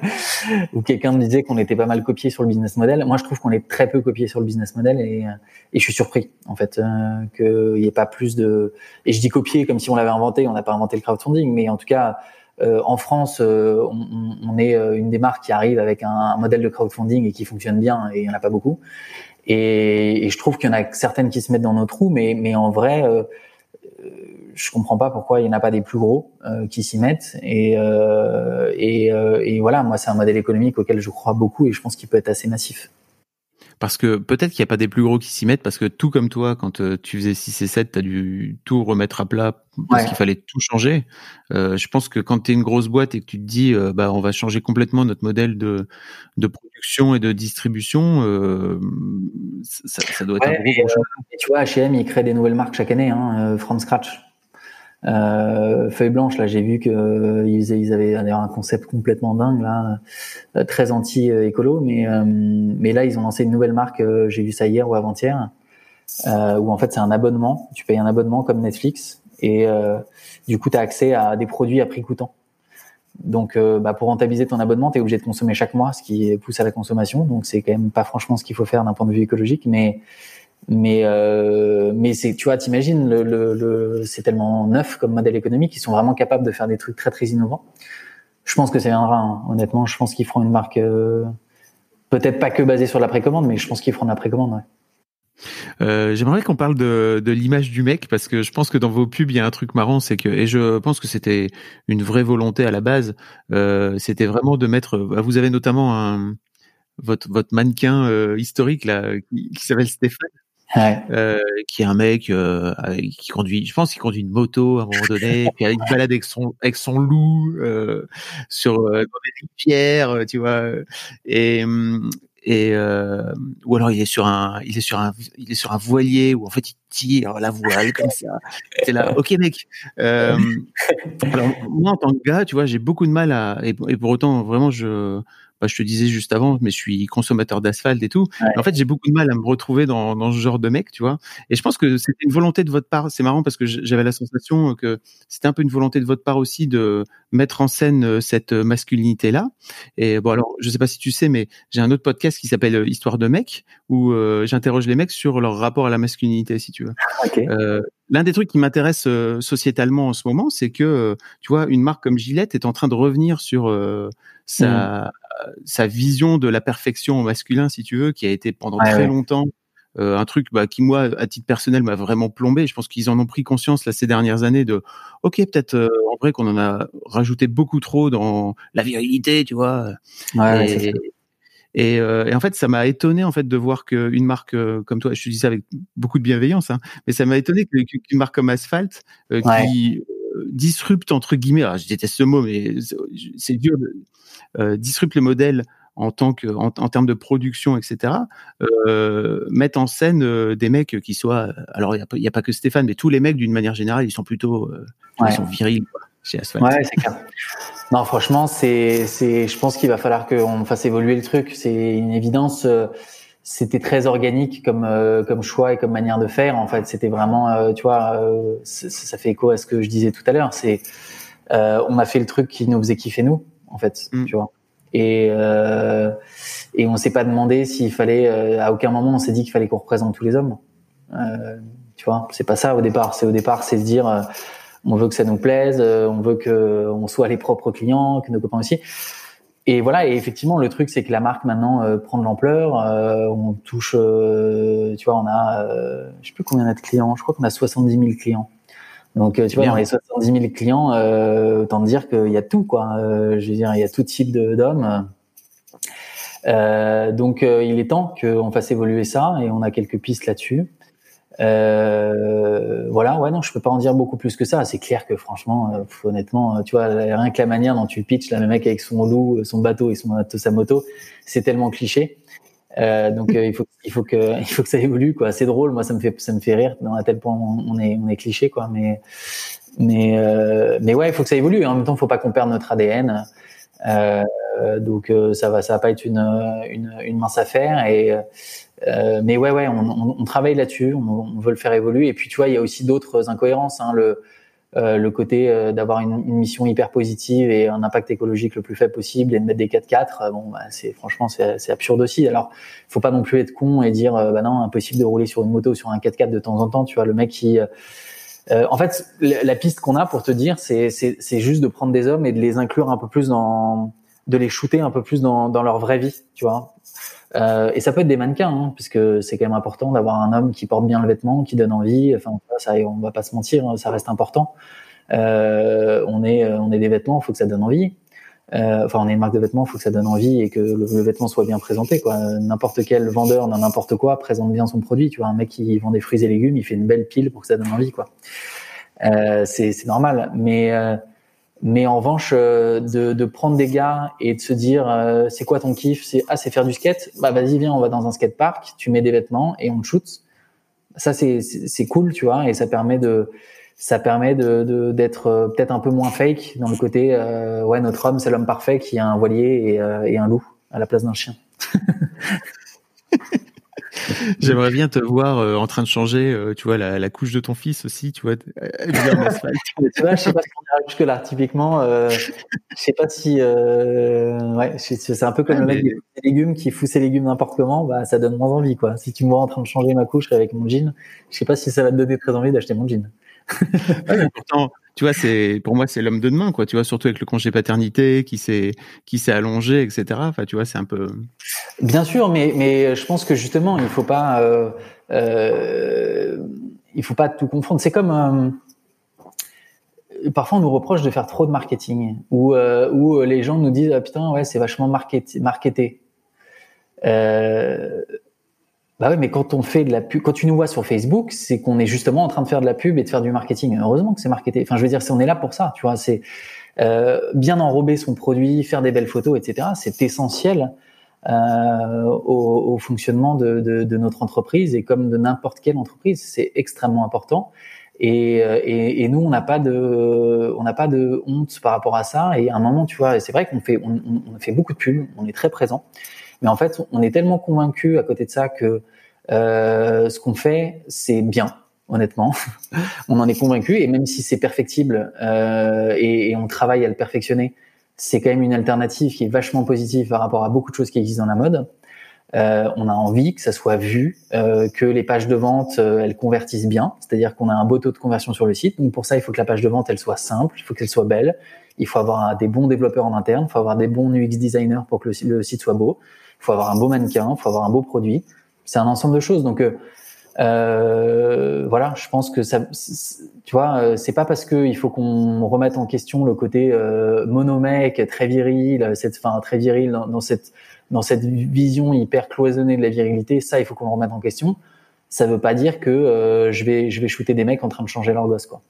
[laughs] Où quelqu'un me disait qu'on était pas mal copié sur le business model. Moi je trouve qu'on est très peu copié sur le business model et, je suis surpris en fait euh, qu'il n'y ait pas plus de et je dis copier comme si on l'avait inventé on n'a pas inventé le crowdfunding mais en tout cas euh, en France euh, on, est une des marques qui arrive avec un modèle de crowdfunding et qui fonctionne bien et il n'y en a pas beaucoup et, et je trouve qu'il y en a certaines qui se mettent dans nos trous, mais, mais en vrai, euh, je comprends pas pourquoi il n'y en a pas des plus gros euh, qui s'y mettent. Et, euh, et, euh, et, voilà, moi, c'est un modèle économique auquel je crois beaucoup et je pense qu'il peut être assez massif. Parce que peut-être qu'il n'y a pas des plus gros qui s'y mettent, parce que tout comme toi, quand euh, tu faisais 6 et 7, tu as dû tout remettre à plat parce qu'il fallait tout changer. Euh, je pense que quand tu es une grosse boîte et que tu te dis, euh, bah, on va changer complètement notre modèle de, de production et de distribution, euh, ça, ça, doit être un gros, changement. tu vois, H&M, il crée des nouvelles marques chaque année, hein, from scratch. Euh, Feuille blanche, là, j'ai vu que euh, ils, avaient un concept complètement dingue là, euh, très anti écolo, mais euh, mais là ils ont lancé une nouvelle marque. j'ai vu ça hier ou avant-hier, où en fait c'est un abonnement. Tu payes un abonnement comme Netflix et du coup tu as accès à des produits à prix coûtant. Donc, bah, pour rentabiliser ton abonnement, tu es obligé de consommer chaque mois, ce qui pousse à la consommation. Donc, c'est quand même pas franchement ce qu'il faut faire d'un point de vue écologique, mais mais euh, mais c'est tu vois t'imagines le, le, le c'est tellement neuf comme modèle économique ils sont vraiment capables de faire des trucs très très innovants je pense que ça viendra hein. honnêtement je pense qu'ils feront une marque euh, peut-être pas que basée sur la précommande mais je pense qu'ils feront de la précommande ouais. Euh, J'aimerais qu'on parle de, de l'image du mec parce que je pense que dans vos pubs il y a un truc marrant, c'est que et je pense que c'était une vraie volonté à la base. Euh, c'était vraiment de mettre. Vous avez notamment un votre votre mannequin euh, historique là qui s'appelle Stéphane Ouais. Euh, qui est un mec euh, qui conduit, je pense qu'il conduit une moto à un moment donné, [laughs] puis il balade avec son avec son loup euh, sur euh, dans des rivières, tu vois, et et euh, ou alors il est sur un il est sur un il est sur un voilier où en fait il tire la voile comme ça. C'est là, [laughs] ok mec. Euh, alors moi en tant que gars, tu vois, j'ai beaucoup de mal à et, et pour autant vraiment je bah, je te disais juste avant, mais je suis consommateur d'asphalte et tout. Ouais. En fait, j'ai beaucoup de mal à me retrouver dans, dans ce genre de mec, tu vois. Et je pense que c'était une volonté de votre part. C'est marrant parce que j'avais la sensation que c'était un peu une volonté de votre part aussi de mettre en scène euh, cette masculinité-là. Et bon, alors, je sais pas si tu sais, mais j'ai un autre podcast qui s'appelle euh, Histoire de mecs où euh, j'interroge les mecs sur leur rapport à la masculinité, si tu veux. Okay. Euh, L'un des trucs qui m'intéresse euh, sociétalement en ce moment, c'est que, euh, tu vois, une marque comme Gillette est en train de revenir sur sa, mmh. sa vision de la perfection masculin, si tu veux, qui a été pendant ouais, très ouais. longtemps euh, un truc bah, qui moi à titre personnel m'a vraiment plombé. Je pense qu'ils en ont pris conscience là ces dernières années de ok peut-être euh, en vrai qu'on en a rajouté beaucoup trop dans la virilité, tu vois. Ouais, et, euh, et, en fait, ça m'a étonné en fait de voir qu'une marque comme toi, je te dis ça avec beaucoup de bienveillance, hein, mais ça m'a étonné qu'une marque comme Asphalt, qui disrupte entre guillemets, alors je déteste ce mot, mais c'est dur, de, disrupte le modèle en tant que en, en termes de production, etc. Euh, mettre en scène euh, des mecs qui soient. Alors il n'y a, a, pas que Stéphane, mais tous les mecs d'une manière générale, ils sont plutôt euh, ils sont virils quoi. Ouais, c'est clair. Non, franchement, c'est c'est. Je pense qu'il va falloir qu'on fasse évoluer le truc. C'est une évidence. Euh, c'était très organique comme euh, comme choix et comme manière de faire. En fait, c'était vraiment, tu vois, ça fait écho à ce que je disais tout à l'heure. C'est on a fait le truc qui nous faisait kiffer nous, en fait, mm. tu vois et euh, et on s'est pas demandé s'il fallait euh, à aucun moment on s'est dit qu'il fallait qu'on représente tous les hommes euh, tu vois c'est pas ça au départ c'est au départ c'est se dire euh, on veut que ça nous plaise euh, on veut que on soit les propres clients que nos copains aussi et voilà et effectivement le truc c'est que la marque maintenant prend de l'ampleur on touche tu vois on a je sais plus combien on a de clients je crois qu'on a 70 000 clients donc, euh, tu vois, dans les 70 000 clients, euh, autant dire qu'il y a tout, quoi. Euh, je veux dire, il y a tout type d'hommes. Euh, donc, euh, il est temps qu'on fasse évoluer ça et on a quelques pistes là-dessus. Euh, voilà, ouais, non, je peux pas en dire beaucoup plus que ça. C'est clair que franchement, honnêtement, tu vois, rien que la manière dont tu pitches, là, le mec avec son loup, son bateau et son, sa moto, c'est tellement cliché. Euh, donc euh, il faut il faut que [laughs] il faut que ça évolue quoi. C'est drôle, moi ça me fait ça me fait rire dans à tel point on est on est cliché quoi. Mais mais euh, mais ouais, il faut que ça évolue. En même temps, faut pas qu'on perde notre ADN. Euh, donc ça va ça va pas être une une, une mince affaire et mais ouais ouais on, on, on travaille là-dessus. On, on, veut le faire évoluer. Et puis tu vois, il y a aussi d'autres incohérences. Hein, le euh, le côté euh, d'avoir une, une, mission hyper positive et un impact écologique le plus faible possible et de mettre des 4x4, euh, bon, bah, c'est franchement c'est absurde aussi. Alors, faut pas non plus être con et dire bah non, impossible de rouler sur une moto sur un 4x4 de temps en temps. Tu vois, le mec qui en fait, la, piste qu'on a pour te dire, c'est juste de prendre des hommes et de les inclure un peu plus dans, de les shooter un peu plus dans, dans leur vraie vie, tu vois. Euh, et ça peut être des mannequins, hein, puisque c'est quand même important d'avoir un homme qui porte bien le vêtement, qui donne envie. Enfin, ça, on va pas se mentir, hein, ça reste important. Euh, on est, on est des vêtements, faut que ça donne envie. Euh, enfin, on est une marque de vêtements, faut que ça donne envie et que le, vêtement soit bien présenté. Quoi. N'importe quel vendeur dans n'importe quoi présente bien son produit. Tu vois, un mec qui vend des fruits et légumes, il fait une belle pile pour que ça donne envie. Quoi. Euh, c'est normal, mais euh, mais en revanche, euh, de, de, prendre des gars et de se dire, euh, c'est quoi ton kiff C'est ah, c'est faire du skate. Bah vas-y, viens, on va dans un skate park. Tu mets des vêtements et on shoot. Ça c'est c'est cool, tu vois, et ça permet de ça permet de d'être euh, peut-être un peu moins fake dans le côté ouais notre homme c'est l'homme parfait qui a un voilier et, et un loup à la place d'un chien. [laughs] J'aimerais bien te voir euh, en train de changer, euh, tu vois, la, la, couche de ton fils aussi, tu vois, euh, [laughs] tu vois, je sais pas si on ira jusque là. Typiquement, euh, je sais pas si, ouais, c'est un peu comme le mec des légumes qui fout ses légumes n'importe comment, bah ça donne moins envie, quoi. Si tu me vois en train de changer ma couche avec mon jean, je sais pas si ça va te donner très envie d'acheter mon jean. ouais, pourtant, tu vois, c'est pour moi c'est l'homme de demain, quoi. Tu vois, surtout avec le congé paternité qui s'est qui s'est allongé, etc. Enfin, tu vois, c'est un peu. Bien sûr, mais mais je pense que justement, il faut pas euh, euh, il faut pas tout confondre. C'est comme euh, parfois on nous reproche de faire trop de marketing ou les gens nous disent ah, putain ouais c'est vachement marketé. Bah oui, mais quand on fait de la pub, quand tu nous vois sur Facebook, c'est qu'on est justement en train de faire de la pub et de faire du marketing. Heureusement que c'est marketé. Enfin, je veux dire, on est là pour ça, tu vois. C'est euh, bien enrober son produit, faire des belles photos, etc. C'est essentiel euh, au, fonctionnement de, notre entreprise et comme de n'importe quelle entreprise, c'est extrêmement important. Et, euh, et, et nous, on n'a pas de, on n'a pas de honte par rapport à ça. Et à un moment, tu vois, c'est vrai qu'on fait, on, on, fait beaucoup de pubs, on est très présent. Mais en fait, on est tellement convaincu à côté de ça que euh, ce qu'on fait, c'est bien, honnêtement. [laughs] on en est convaincu et même si c'est perfectible euh, et, et, on travaille à le perfectionner, c'est quand même une alternative qui est vachement positive par rapport à beaucoup de choses qui existent dans la mode. Euh, on a envie que ça soit vu, euh, que les pages de vente euh, elles convertissent bien, c'est-à-dire qu'on a un beau taux de conversion sur le site. Donc pour ça, il faut que la page de vente elle soit simple, il faut qu'elle soit belle, il faut avoir des bons développeurs en interne, il faut avoir des bons UX designers pour que le, site soit beau, il faut avoir un beau mannequin, il faut avoir un beau produit. c'est un ensemble de choses. Donc euh, voilà, je pense que ça, tu vois, c'est pas parce que il faut qu'on remette en question le côté euh, monomec, très viril, cette, fin très viril dans, cette dans cette vision hyper cloisonnée de la virilité. Ça, il faut qu'on le remette en question. Ça veut pas dire que je vais je vais shooter des mecs en train de changer leur gosse, quoi.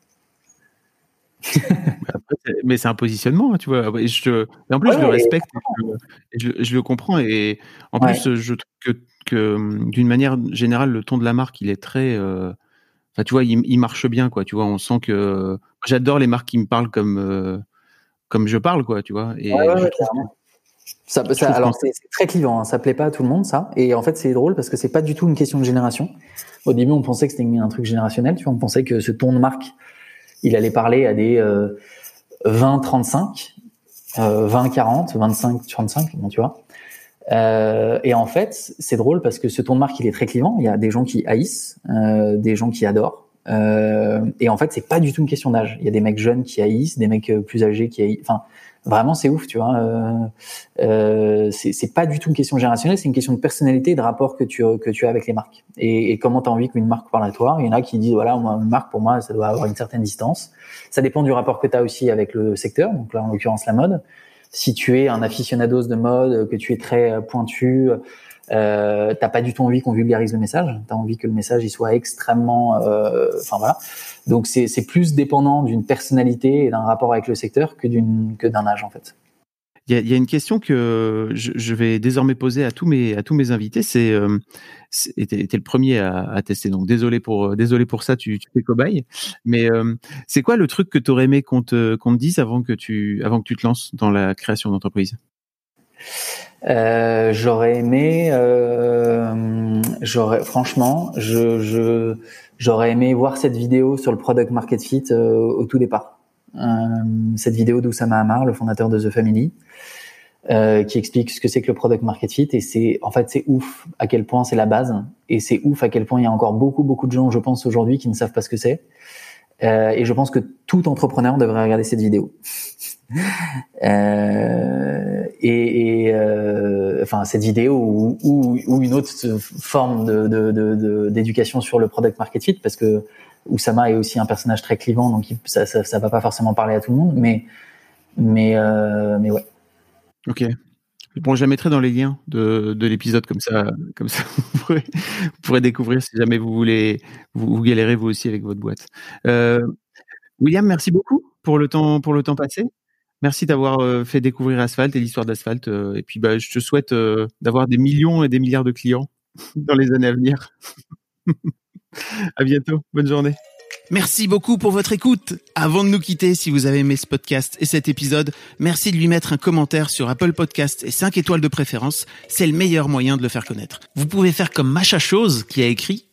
[laughs] mais c'est un positionnement, hein, tu vois. Et, je, en plus, je le respecte, et je, le comprends. Et en plus, je trouve que, que d'une manière générale, le ton de la marque, il est très. Euh, enfin, tu vois, il, marche bien, quoi. Tu vois, on sent que. J'adore les marques qui me parlent comme, euh, comme je parle, quoi, tu vois. Et ça, alors c'est très clivant, hein. ça plaît pas à tout le monde ça. Et en fait c'est drôle parce que c'est pas du tout une question de génération. Au début on pensait que c'était un truc générationnel, tu vois, on pensait que ce ton de marque il allait parler à des 20, 35, 20, 40, 25, 35, bon, tu vois. Euh, et en fait, c'est drôle parce que ce ton de marque, il est très clivant. Il y a des gens qui haïssent, euh, des gens qui adorent. Euh, et en fait, c'est pas du tout une question d'âge. Il y a des mecs jeunes qui haïssent, des mecs plus âgés qui haïssent. Enfin, vraiment c'est ouf tu vois euh, euh, c'est pas du tout une question générationnelle c'est une question de personnalité et de rapport que tu que tu as avec les marques et, et comment tu as envie qu'une marque parle à toi il y en a qui disent voilà une marque pour moi ça doit avoir une certaine distance ça dépend du rapport que tu as aussi avec le secteur donc là en l'occurrence la mode si tu es un aficionados de mode que tu es très pointu euh, t'as pas du tout envie qu'on vulgarise le message. T'as envie que le message il soit extrêmement, euh, enfin voilà. Donc c'est plus dépendant d'une personnalité et d'un rapport avec le secteur que d'un âge en fait. Il y a, une question que je, vais désormais poser à tous mes à tous mes invités. C'est euh, le premier à, à, tester, donc désolé pour désolé pour ça. Tu, tu fais cobaye. Mais euh, c'est quoi le truc que tu aurais aimé qu'on te qu'on te dise avant que tu avant que tu te lances dans la création d'entreprise? Euh, j'aurais aimé, euh, j'aurais franchement, je, je j'aurais aimé voir cette vidéo sur le product market fit euh, au tout départ. Euh, cette vidéo d'Oussama Amar, le fondateur de The Family, euh, qui explique ce que c'est que le product market fit et c'est en fait c'est ouf à quel point c'est la base et c'est ouf à quel point il y a encore beaucoup beaucoup de gens, je pense aujourd'hui, qui ne savent pas ce que c'est. Et je pense que tout entrepreneur devrait regarder cette vidéo. Euh, et, euh, enfin cette vidéo ou, une autre forme de, d'éducation sur le product market fit, parce que Oussama est aussi un personnage très clivant, donc ça, ça, va pas forcément parler à tout le monde, mais mais euh, mais ouais. Ok. Bon, je la mettrai dans les liens de, de l'épisode comme ça, comme ça [laughs] vous pourrez, découvrir si jamais vous voulez, vous, vous vous aussi avec votre boîte. William, merci beaucoup pour le temps, pour le temps passé. Merci d'avoir euh, fait découvrir Asphalt et l'histoire d'Asphalt. Euh, et puis, bah, je te souhaite euh, d'avoir des millions et des milliards de clients [laughs] dans les années à venir. [laughs] à bientôt. Bonne journée. Merci beaucoup pour votre écoute. Avant de nous quitter, si vous avez aimé ce podcast et cet épisode, merci de lui mettre un commentaire sur Apple Podcast et 5 étoiles de préférence. C'est le meilleur moyen de le faire connaître. Vous pouvez faire comme Macha Chose qui a écrit